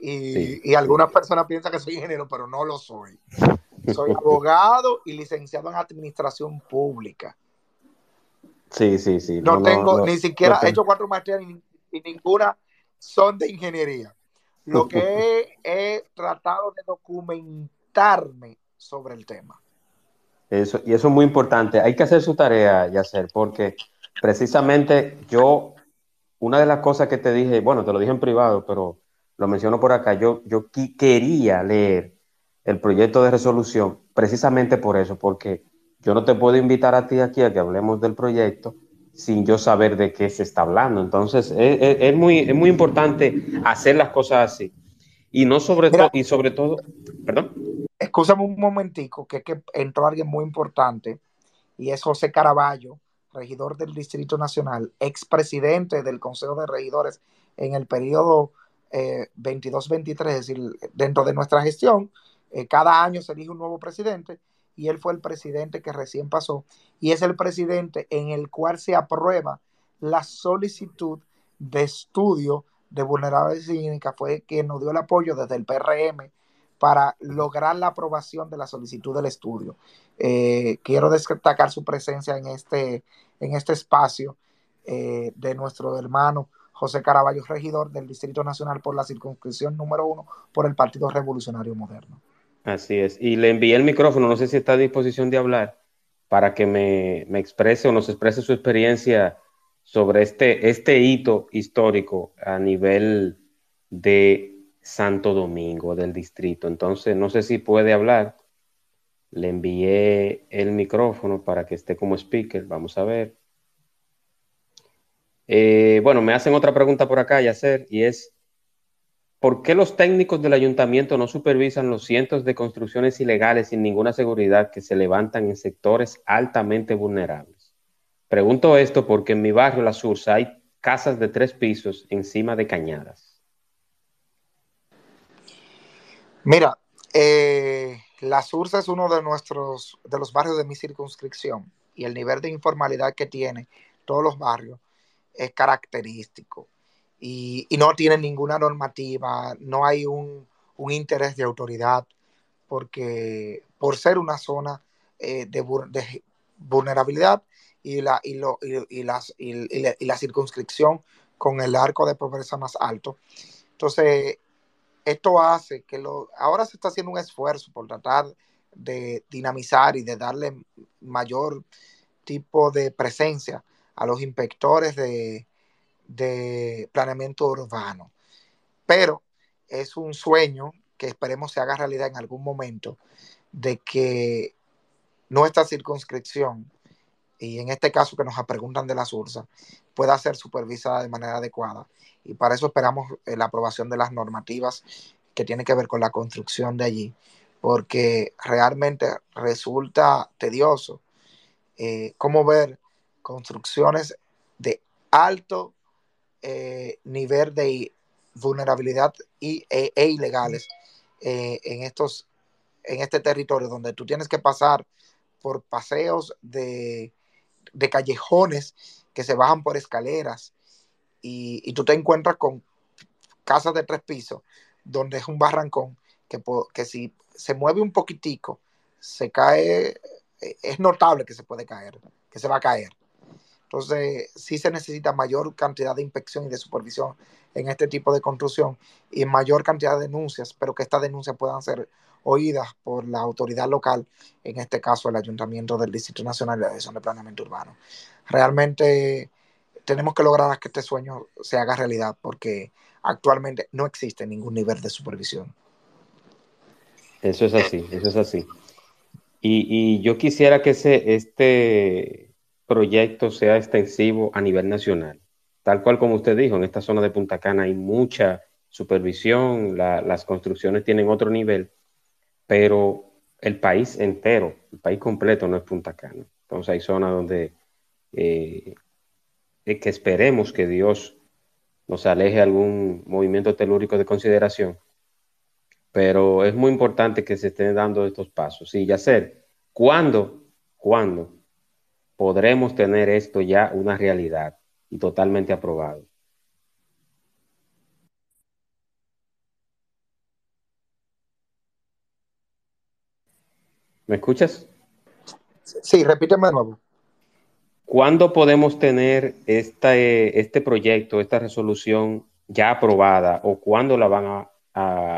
Y, sí, y algunas personas piensan que soy ingeniero, pero no lo soy. Soy abogado y licenciado en administración pública. Sí, sí, sí. No, no tengo, no, ni siquiera he hecho cuatro maestrías y, y, ninguna son de ingeniería. Lo que he, he, tratado de documentarme sobre el tema. Eso, y eso es muy importante. Hay que hacer su tarea, Yacer, porque precisamente yo, una de las cosas que te dije, bueno, te lo dije en privado, pero lo menciono por acá, yo, yo quería leer el proyecto de resolución precisamente por eso, porque yo no te puedo invitar a ti aquí a que hablemos del proyecto sin yo saber de qué se está hablando. Entonces, es, es, es muy, es muy importante hacer las cosas así. Y no sobre todo, y sobre todo, perdón. Escúchame un momentico, que, que entró alguien muy importante, y es José Caraballo, regidor del Distrito Nacional, expresidente del Consejo de Regidores en el periodo eh, 22-23, es decir, dentro de nuestra gestión, eh, cada año se elige un nuevo presidente, y él fue el presidente que recién pasó y es el presidente en el cual se aprueba la solicitud de estudio de vulnerabilidad clínica, fue quien nos dio el apoyo desde el PRM para lograr la aprobación de la solicitud del estudio. Eh, quiero destacar su presencia en este, en este espacio eh, de nuestro hermano José Caraballo, regidor del Distrito Nacional por la circunscripción número uno por el Partido Revolucionario Moderno. Así es. Y le envié el micrófono, no sé si está a disposición de hablar, para que me, me exprese o nos exprese su experiencia sobre este, este hito histórico a nivel de Santo Domingo, del distrito. Entonces, no sé si puede hablar. Le envié el micrófono para que esté como speaker. Vamos a ver. Eh, bueno, me hacen otra pregunta por acá, Yacer, y es, ¿por qué los técnicos del ayuntamiento no supervisan los cientos de construcciones ilegales sin ninguna seguridad que se levantan en sectores altamente vulnerables? Pregunto esto porque en mi barrio, La Sursa, hay casas de tres pisos encima de cañadas. Mira, eh, La Sursa es uno de nuestros, de los barrios de mi circunscripción y el nivel de informalidad que tiene todos los barrios es característico y, no tiene ninguna normativa, no hay un, un, interés de autoridad, porque por ser una zona eh, de, vulnerabilidad y la, y, lo, y, las, la, y la circunscripción con el arco de pobreza más alto. Entonces, esto hace que lo, ahora se está haciendo un esfuerzo por tratar de dinamizar y de darle mayor tipo de presencia a los inspectores de, de planeamiento urbano. Pero es un sueño que esperemos se haga realidad en algún momento de que nuestra circunscripción, y en este caso que nos preguntan de la SURSA, pueda ser supervisada de manera adecuada. Y para eso esperamos la aprobación de las normativas que tienen que ver con la construcción de allí, porque realmente resulta tedioso eh, cómo ver construcciones de alto eh, nivel de vulnerabilidad y, e, e ilegales eh, en, estos, en este territorio donde tú tienes que pasar por paseos de, de callejones que se bajan por escaleras y, y, tú te encuentras con casas de tres pisos donde es un barrancón que, que si se mueve un poquitico se cae, eh, es notable que se puede caer, que se va a caer. Entonces, sí se necesita mayor cantidad de inspección y de supervisión en este tipo de construcción y mayor cantidad de denuncias, pero que estas denuncias puedan ser oídas por la autoridad local, en este caso el Ayuntamiento del Distrito Nacional de la Dirección de Planeamiento Urbano. Realmente tenemos que lograr que este sueño se haga realidad porque actualmente no existe ningún nivel de supervisión. Eso es así, eso es así. Y, y yo quisiera que ese, este, proyecto sea extensivo a nivel nacional. Tal cual como usted dijo, en esta zona de Punta Cana hay mucha supervisión, la, las construcciones tienen otro nivel, pero el país entero, el país completo no es Punta Cana. Entonces hay zonas donde eh, que esperemos que Dios nos aleje algún movimiento telúrico de consideración, pero es muy importante que se estén dando estos pasos. Y ya sé, ¿cuándo? ¿Cuándo? Podremos tener esto ya una realidad y totalmente aprobado. ¿Me escuchas? Sí, repíteme de nuevo. ¿Cuándo podemos tener este, este proyecto, esta resolución ya aprobada o cuándo la van a,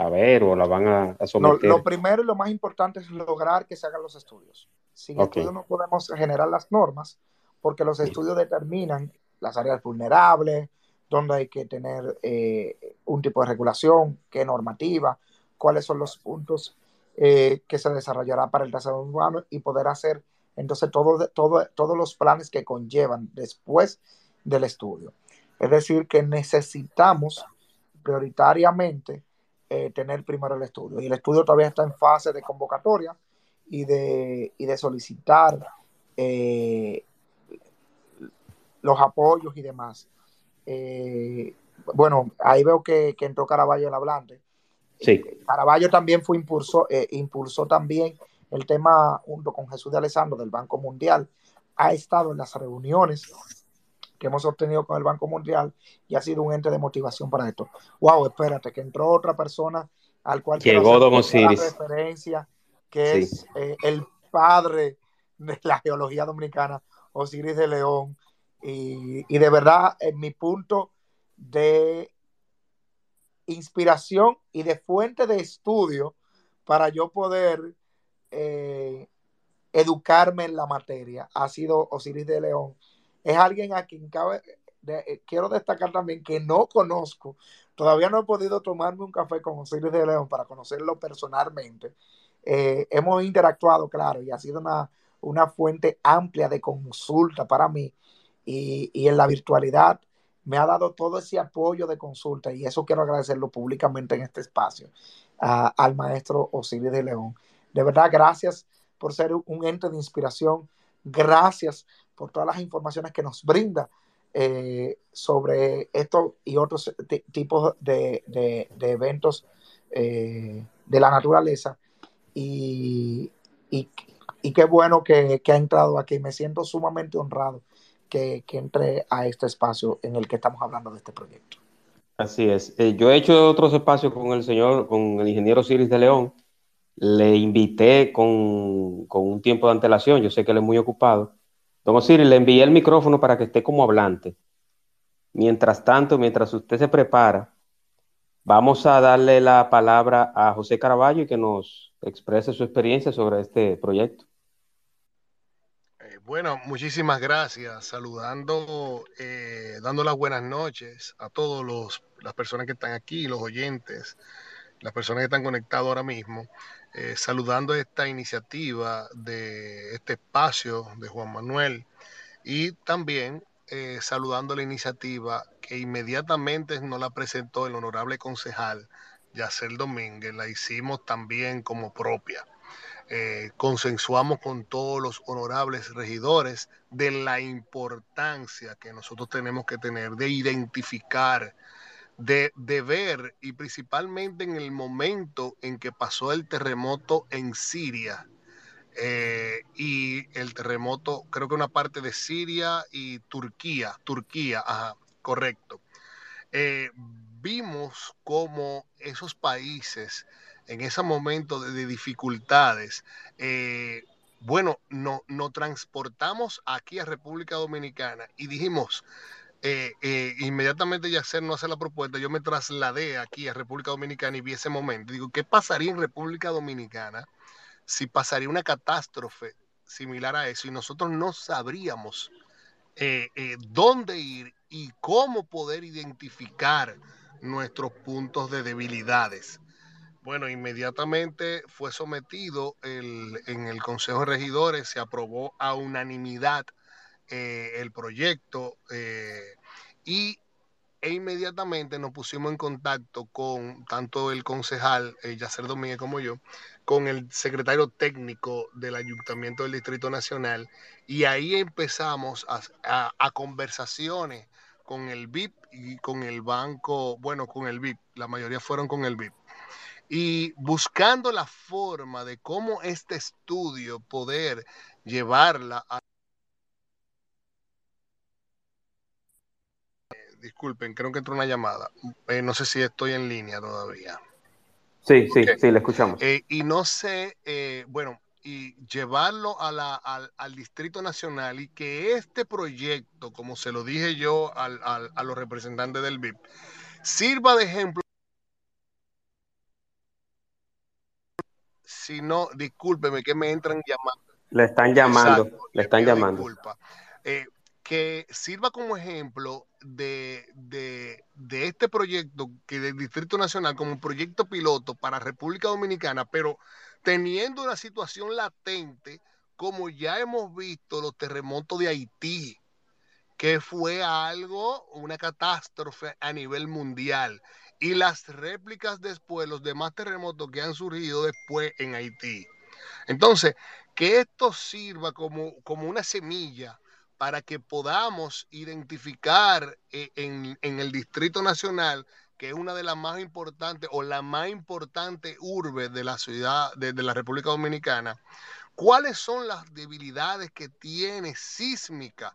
a ver o la van a, a someter? No, lo primero y lo más importante es lograr que se hagan los estudios. Sin okay. estudios no podemos generar las normas porque los estudios determinan las áreas vulnerables, dónde hay que tener eh, un tipo de regulación, qué normativa, cuáles son los puntos eh, que se desarrollará para el desarrollo urbano y poder hacer entonces todo, todo, todos los planes que conllevan después del estudio. Es decir, que necesitamos prioritariamente eh, tener primero el estudio. Y el estudio todavía está en fase de convocatoria y de, y de solicitar eh, los apoyos y demás. Eh, bueno, ahí veo que, que entró Caraballo el hablante. Sí. Caraballo también fue impulsó, eh, impulsó también el tema junto con Jesús de Alessandro del Banco Mundial. Ha estado en las reuniones que hemos obtenido con el Banco Mundial y ha sido un ente de motivación para esto. Wow, espérate, que entró otra persona al cual llegó Don Osiris. referencia que sí. es eh, el padre de la geología dominicana, Osiris de León. Y, y, de verdad, en mi punto de inspiración y de fuente de estudio para yo poder eh, educarme en la materia ha sido Osiris de León. Es alguien a quien cabe, de, eh, quiero destacar también que no conozco, todavía no he podido tomarme un café con Osiris de León para conocerlo personalmente, eh, hemos interactuado, claro, y ha sido una, una fuente amplia de consulta para mí y, y, en la virtualidad me ha dado todo ese apoyo de consulta y eso quiero agradecerlo públicamente en este espacio uh, al maestro Osiris de León. De verdad, gracias por ser un ente de inspiración, gracias por todas las informaciones que nos brinda eh, sobre esto y otros tipos de, de, de eventos eh, de la naturaleza. Y, y, y qué bueno que, que, ha entrado aquí. Me siento sumamente honrado que, que, entre a este espacio en el que estamos hablando de este proyecto. Así es. Eh, yo he hecho otros espacios con el señor, con el ingeniero Ciris de León. Le invité con, con un tiempo de antelación. Yo sé que él es muy ocupado. Don Osiris, le envié el micrófono para que esté como hablante. Mientras tanto, mientras usted se prepara, vamos a darle la palabra a José Caraballo y que nos exprese su experiencia sobre este proyecto. Eh, bueno, muchísimas gracias. Saludando, eh, dando las buenas noches a todas las personas que están aquí, los oyentes, las personas que están conectados ahora mismo. Eh, saludando esta iniciativa de este espacio de Juan Manuel y también eh, saludando la iniciativa que inmediatamente nos la presentó el honorable concejal Yacel Domínguez, la hicimos también como propia. Eh, consensuamos con todos los honorables regidores de la importancia que nosotros tenemos que tener de identificar de, de, ver y principalmente en el momento en que pasó el terremoto en Siria eh, y el terremoto, creo que una parte de Siria y Turquía, Turquía, ajá, correcto. Eh, vimos cómo esos países en ese momento de, de dificultades, eh, bueno, nos no transportamos aquí a República Dominicana y dijimos, eh, eh, inmediatamente Yacer no hace la propuesta, yo me trasladé aquí a República Dominicana y vi ese momento. Digo, ¿qué pasaría en República Dominicana si pasaría una catástrofe similar a eso y nosotros no sabríamos eh, eh, dónde ir y cómo poder identificar nuestros puntos de debilidades? Bueno, inmediatamente fue sometido el, en el Consejo de Regidores, se aprobó a unanimidad eh, el proyecto y e inmediatamente nos pusimos en contacto con tanto el concejal eh, Yacer Domínguez como yo, con el secretario técnico del Ayuntamiento del Distrito Nacional y ahí empezamos a, conversaciones con el BIP y con el banco, bueno, con el BIP, la mayoría fueron con el BIP y buscando la forma de cómo este estudio poder llevarla a disculpen, creo que entró una llamada. Eh, no sé si estoy en línea todavía. Sí, sí, okay. sí, le escuchamos. Eh, y no sé, eh, bueno, y llevarlo a la, al, al, Distrito Nacional y que este proyecto, como se lo dije yo al, al, a los representantes del BIP, sirva de ejemplo. Si no, discúlpeme que me entran llamando. Le están llamando, Exacto, le están llamando. Disculpa. Eh, que sirva como ejemplo de, de, de, este proyecto que del Distrito Nacional como un proyecto piloto para República Dominicana, pero teniendo una situación latente como ya hemos visto los terremotos de Haití, que fue algo, una catástrofe a nivel mundial, y las réplicas después, los demás terremotos que han surgido después en Haití. Entonces, que esto sirva como, como una semilla para que podamos identificar en, en, el Distrito Nacional, que es una de las más importantes o la más importante urbe de la ciudad de, la República Dominicana, cuáles son las debilidades que tiene sísmica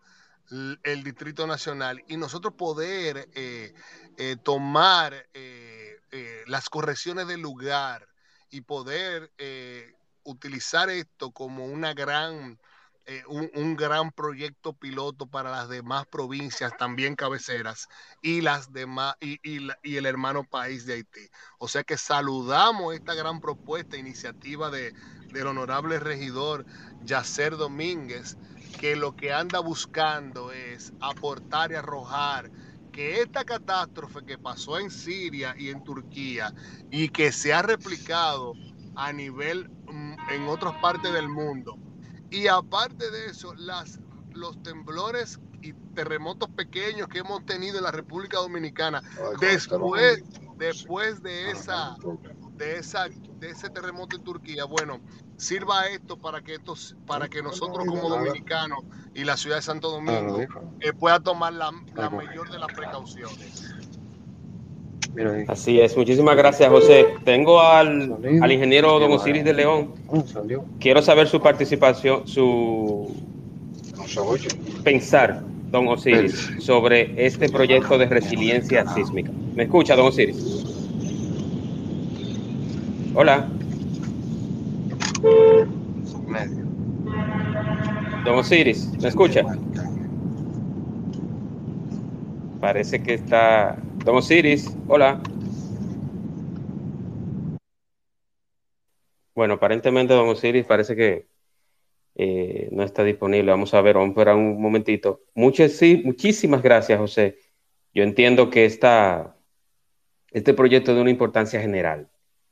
el Distrito Nacional y nosotros poder eh, eh, tomar eh, eh, las correcciones del lugar y poder eh, utilizar esto como una gran eh, un, un, gran proyecto piloto para las demás provincias, también cabeceras, y las demás, y, y, y, el hermano país de Haití. O sea que saludamos esta gran propuesta, iniciativa de, del honorable regidor Yacer Domínguez, que lo que anda buscando es aportar y arrojar que esta catástrofe que pasó en Siria y en Turquía y que se ha replicado a nivel mm, en otras partes del mundo. Y aparte de eso, las, los temblores y terremotos pequeños que hemos tenido en la República Dominicana, después, después de esa, de esa, de ese terremoto en Turquía, bueno, sirva esto para que estos, para que nosotros como dominicanos y la ciudad de Santo Domingo eh, pueda tomar la, la mayor de las precauciones. Así es, muchísimas gracias José. Tengo al, al ingeniero Don Osiris de León. Quiero saber su participación, su pensar, Don Osiris, sobre este proyecto de resiliencia sísmica. ¿Me escucha, Don Osiris? Hola. Don Osiris, ¿me escucha? Parece que está Don Osiris, hola. Bueno, aparentemente Don Osiris parece que eh, no está disponible. Vamos a ver, vamos a esperar un momentito. Muchas, muchísimas gracias, José. Yo entiendo que esta, este proyecto es de una importancia general.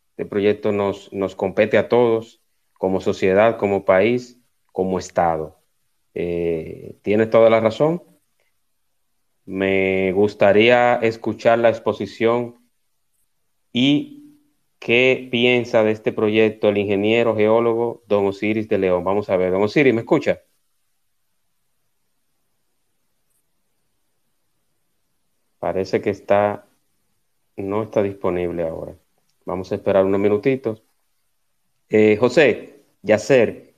Este proyecto nos, nos compete a todos, como sociedad, como país, como Estado. Eh, tienes toda la razón. Me gustaría escuchar la exposición y qué piensa de este proyecto el ingeniero geólogo Don Osiris de León. Vamos a ver, Don Osiris, ¿me escucha? Parece que está, no está disponible ahora. Vamos a esperar unos minutitos. Eh, José, Yacer,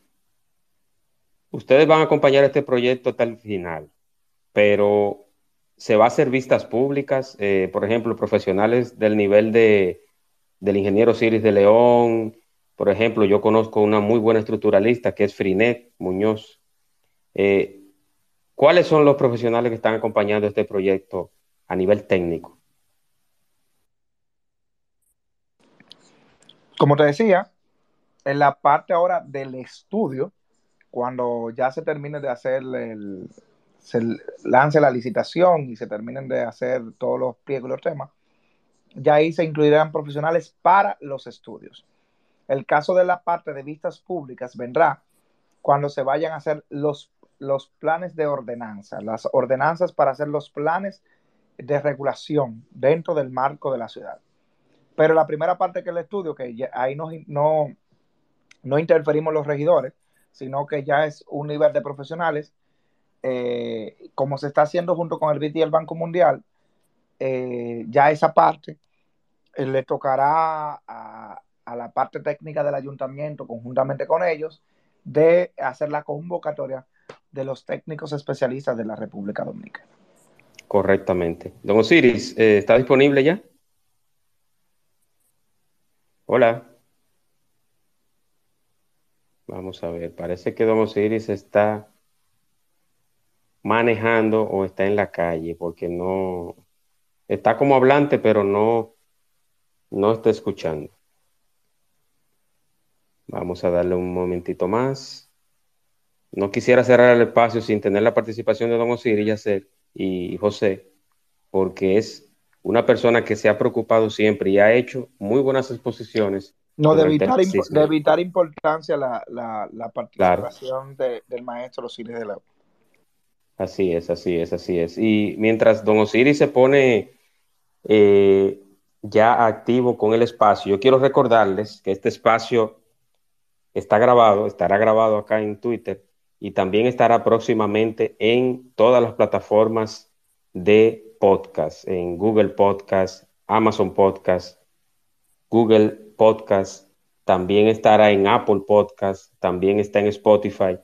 ustedes van a acompañar este proyecto hasta el final, pero se va a hacer vistas públicas, eh, por ejemplo, profesionales del nivel de, del ingeniero Ciris de León, por ejemplo, yo conozco una muy buena estructuralista que es Frinet Muñoz. Eh, ¿Cuáles son los profesionales que están acompañando este proyecto a nivel técnico? Como te decía, en la parte ahora del estudio, cuando ya se termine de hacer el, se lance la licitación y se terminen de hacer todos los pliegos y los temas, ya ahí se incluirán profesionales para los estudios. El caso de la parte de vistas públicas vendrá cuando se vayan a hacer los, los planes de ordenanza, las ordenanzas para hacer los planes de regulación dentro del marco de la ciudad. Pero la primera parte que es el estudio, que ahí no, no, no interferimos los regidores, sino que ya es un nivel de profesionales eh, como se está haciendo junto con el BID y el Banco Mundial, eh, ya esa parte eh, le tocará a, la parte técnica del ayuntamiento, conjuntamente con ellos, de hacer la convocatoria de los técnicos especialistas de la República Dominicana. Correctamente. Don Osiris, ¿está disponible ya? Hola. Vamos a ver, parece que Don Osiris está manejando o está en la calle, porque no está como hablante, pero no, no está escuchando. Vamos a darle un momentito más. No quisiera cerrar el espacio sin tener la participación de don Osiris y José, porque es una persona que se ha preocupado siempre y ha hecho muy buenas exposiciones. No, de evitar, de evitar, importancia la, la, participación del maestro Osiris de la Así es, así es, así es. Y mientras Don Osiris se pone eh, ya activo con el espacio, yo quiero recordarles que este espacio está grabado, estará grabado acá en Twitter y también estará próximamente en todas las plataformas de podcast, en Google Podcast, Amazon Podcast, Google Podcast, también estará en Apple Podcast, también está en Spotify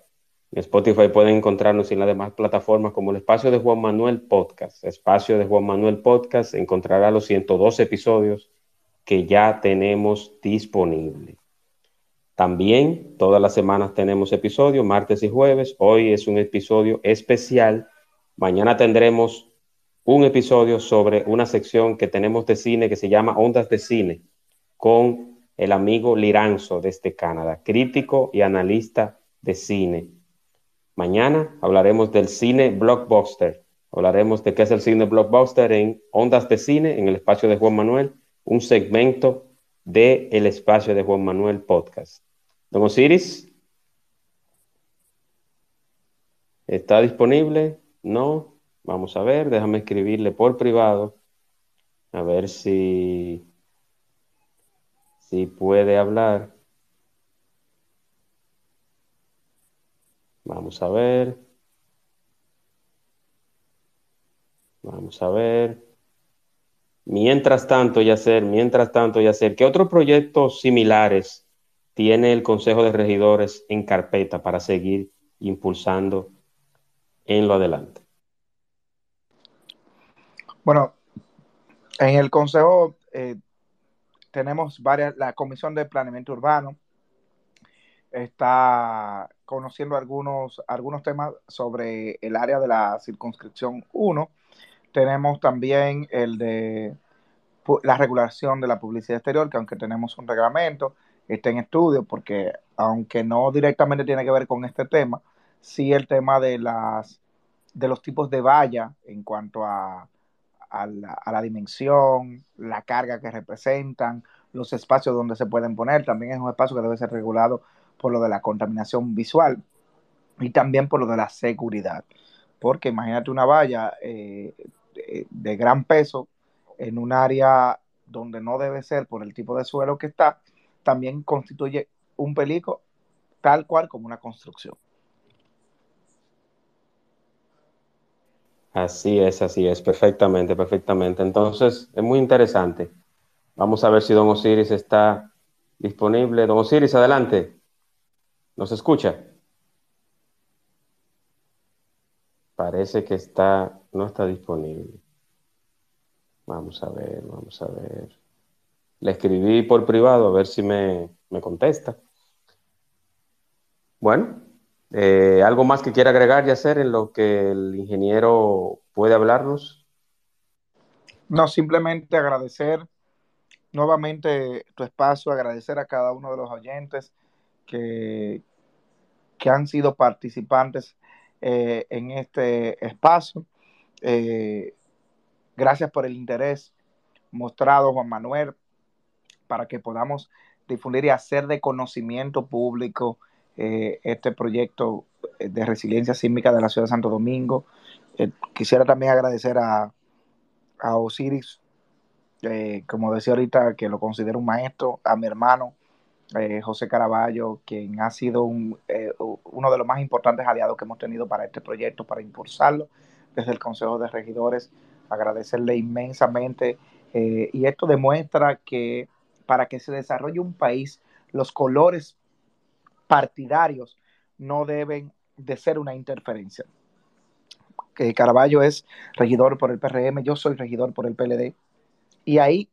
en Spotify pueden encontrarnos en las demás plataformas como el espacio de Juan Manuel Podcast. Espacio de Juan Manuel Podcast encontrará los 102 episodios que ya tenemos disponibles. También todas las semanas tenemos episodios, martes y jueves. Hoy es un episodio especial. Mañana tendremos un episodio sobre una sección que tenemos de cine que se llama Ondas de Cine con el amigo Liranzo desde Canadá, crítico y analista de cine Mañana hablaremos del cine blockbuster. Hablaremos de qué es el cine blockbuster en Ondas de Cine, en el espacio de Juan Manuel, un segmento de El Espacio de Juan Manuel Podcast. Don Osiris, ¿está disponible? No. Vamos a ver, déjame escribirle por privado, a ver si, si puede hablar. Vamos a ver. Vamos a ver. Mientras tanto, Yacer, mientras tanto, Yacer, ¿qué otros proyectos similares tiene el Consejo de Regidores en carpeta para seguir impulsando en lo adelante? Bueno, en el Consejo eh, tenemos varias, la Comisión de Planeamiento Urbano está conociendo algunos, algunos temas sobre el área de la circunscripción 1 tenemos también el de la regulación de la publicidad exterior, que aunque tenemos un reglamento, está en estudio, porque aunque no directamente tiene que ver con este tema, sí el tema de las de los tipos de valla en cuanto a, a, la, a la dimensión, la carga que representan, los espacios donde se pueden poner, también es un espacio que debe ser regulado por lo de la contaminación visual y también por lo de la seguridad. Porque imagínate una valla, eh, de, gran peso en un área donde no debe ser por el tipo de suelo que está, también constituye un peligro tal cual como una construcción. Así es, así es, perfectamente, perfectamente. Entonces, es muy interesante. Vamos a ver si Don Osiris está disponible. Don Osiris, adelante. ¿Nos escucha? Parece que está, no está disponible. Vamos a ver, vamos a ver. Le escribí por privado a ver si me, contesta. Bueno, eh, ¿algo más que quiera agregar y hacer en lo que el ingeniero puede hablarnos? No, simplemente agradecer nuevamente tu espacio, agradecer a cada uno de los oyentes que, han sido participantes eh, en este espacio. Eh, gracias por el interés mostrado, Juan Manuel, para que podamos difundir y hacer de conocimiento público eh, este proyecto de resiliencia sísmica de la ciudad de Santo Domingo. quisiera también agradecer a, a Osiris, como decía ahorita, que lo considero un maestro, a mi hermano eh, José Caraballo, quien ha sido eh, uno de los más importantes aliados que hemos tenido para este proyecto, para impulsarlo desde el Consejo de Regidores. Agradecerle inmensamente. Eh, y esto demuestra que para que se desarrolle un país, los colores partidarios no deben de ser una interferencia. Que Caraballo es regidor por el PRM, yo soy regidor por el PLD. Y ahí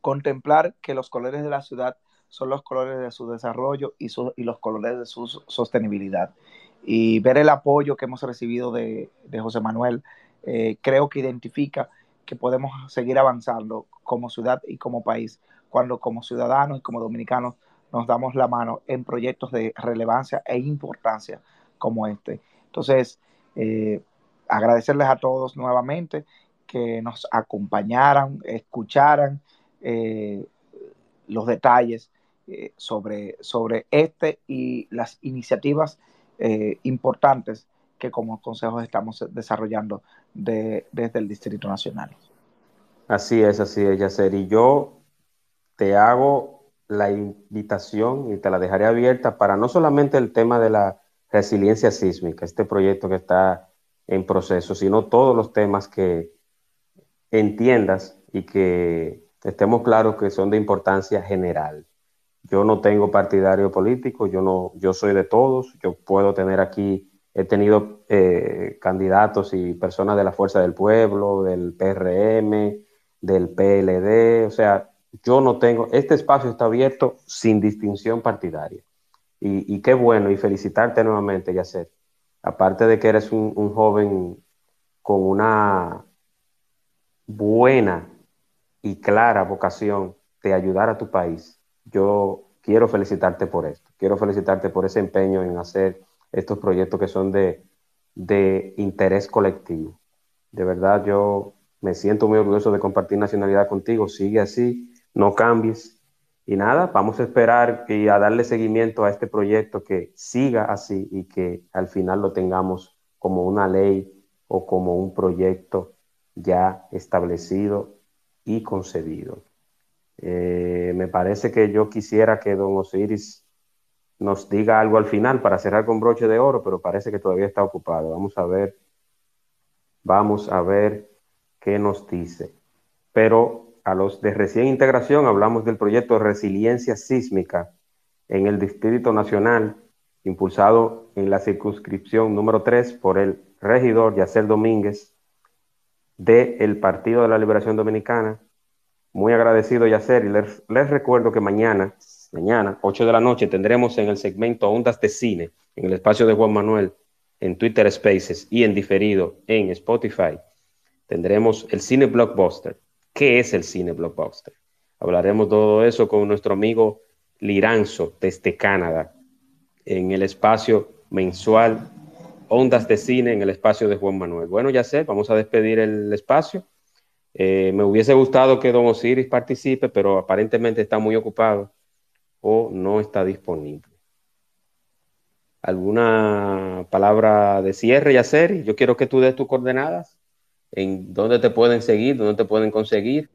contemplar que los colores de la ciudad son los colores de su desarrollo y, los colores de su sostenibilidad. Y ver el apoyo que hemos recibido de, José Manuel, eh, creo que identifica que podemos seguir avanzando como ciudad y como país, cuando como ciudadanos y como dominicanos nos damos la mano en proyectos de relevancia e importancia como este. Entonces, eh, agradecerles a todos nuevamente que nos acompañaran, escucharan eh, los detalles eh, sobre, sobre este y las iniciativas eh, importantes que como consejos estamos desarrollando desde el Distrito Nacional. Así es, así es, Yacer. Y yo te hago la invitación y te la dejaré abierta para no solamente el tema de la resiliencia sísmica, este proyecto que está en proceso, sino todos los temas que entiendas y que estemos claros que son de importancia general. Yo no tengo partidario político, yo no, yo soy de todos, yo puedo tener aquí, he tenido eh, candidatos y personas de la Fuerza del Pueblo, del PRM, del PLD, o sea, yo no tengo, este espacio está abierto sin distinción partidaria. Y, qué bueno, y felicitarte nuevamente, Yacer. Aparte de que eres un joven con una buena y clara vocación de ayudar a tu país yo quiero felicitarte por esto, quiero felicitarte por ese empeño en hacer estos proyectos que son de, interés colectivo. De verdad, yo me siento muy orgulloso de compartir nacionalidad contigo, sigue así, no cambies. Y nada, vamos a esperar y a darle seguimiento a este proyecto que siga así y que al final lo tengamos como una ley o como un proyecto ya establecido y concebido. Eh, me parece que yo quisiera que don Osiris nos diga algo al final para cerrar con broche de oro, pero parece que todavía está ocupado. Vamos a ver, vamos a ver qué nos dice. Pero a los de recién integración hablamos del proyecto de resiliencia sísmica en el Distrito Nacional, impulsado en la circunscripción número 3 por el regidor Yacer Domínguez del Partido de la Liberación Dominicana. Muy agradecido, Yacer, y les, recuerdo que mañana mañana, 8 de la noche, tendremos en el segmento Ondas de Cine, en el espacio de Juan Manuel, en Twitter Spaces y en diferido en Spotify, tendremos el cine blockbuster. ¿Qué es el cine blockbuster? Hablaremos todo eso con nuestro amigo Liranzo desde Canadá, en el espacio mensual Ondas de Cine, en el espacio de Juan Manuel. Bueno, ya sé, vamos a despedir el espacio. Eh, me hubiese gustado que Don Osiris participe, pero aparentemente está muy ocupado o no está disponible. ¿Alguna palabra de cierre, Yacer? Yo quiero que tú des tus coordenadas, en dónde te pueden seguir, dónde te pueden conseguir.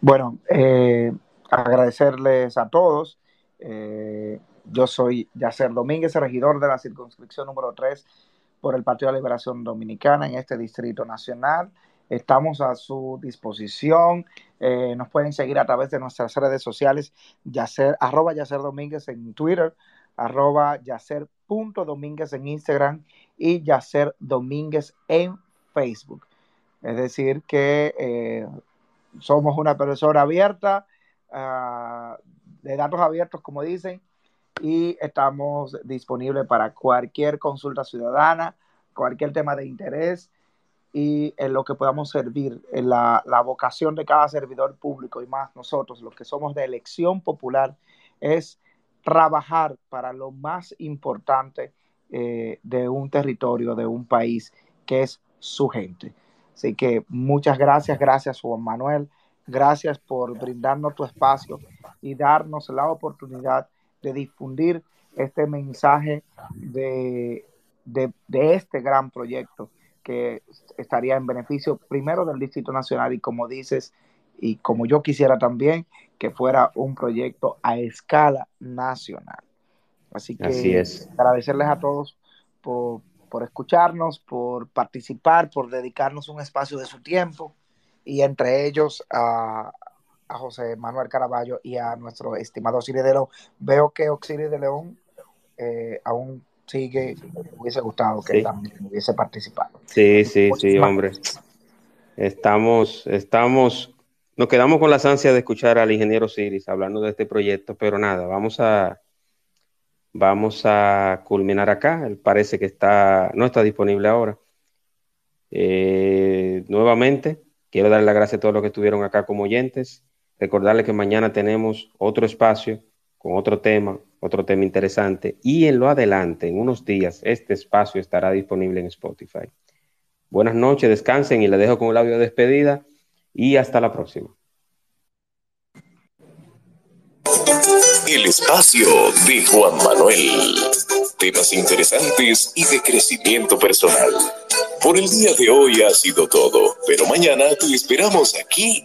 Bueno, eh, agradecerles a todos. Eh, yo soy Yacer Domínguez, regidor de la circunscripción número 3 por el Partido de Liberación Dominicana en este Distrito Nacional. Estamos a su disposición. Eh, nos pueden seguir a través de nuestras redes sociales, yacer, arroba Yacer Domínguez en Twitter, arroba Yacer punto Domínguez en Instagram y Yacer Domínguez en Facebook. Es decir, que eh, somos una persona abierta, uh, de datos abiertos, como dicen, y estamos disponibles para cualquier consulta ciudadana, cualquier tema de interés y en lo que podamos servir, en la, la, vocación de cada servidor público y más nosotros, los que somos de elección popular, es trabajar para lo más importante eh, de un territorio, de un país, que es su gente. Así que muchas gracias, gracias Juan Manuel, gracias por brindarnos tu espacio y darnos la oportunidad de difundir este mensaje de, de, de este gran proyecto que estaría en beneficio primero del Distrito Nacional y como dices, y como yo quisiera también, que fuera un proyecto a escala nacional. Así que Así es. agradecerles a todos por, por escucharnos, por participar, por dedicarnos un espacio de su tiempo y entre ellos a, a José Manuel Caraballo y a nuestro estimado Osiris de León. Veo que Osiris de León eh, aún sigue, me hubiese gustado que Sí. también hubiese participado. Sí, sí, sí, hombre. gracias. Estamos, estamos, nos quedamos con las ansias de escuchar al ingeniero Siris hablando de este proyecto, pero nada, vamos a, vamos a culminar acá. Él parece que está, no está disponible ahora. Eh, nuevamente, quiero darle las gracias a todos los que estuvieron acá como oyentes. Recordarles que mañana tenemos otro espacio con otro tema, otro tema interesante. Y en lo adelante, en unos días, este espacio estará disponible en Spotify. Buenas noches, descansen y les dejo con el audio de despedida y hasta la próxima. El espacio de Juan Manuel. Temas interesantes y de crecimiento personal. Por el día de hoy ha sido todo, pero mañana te esperamos aquí.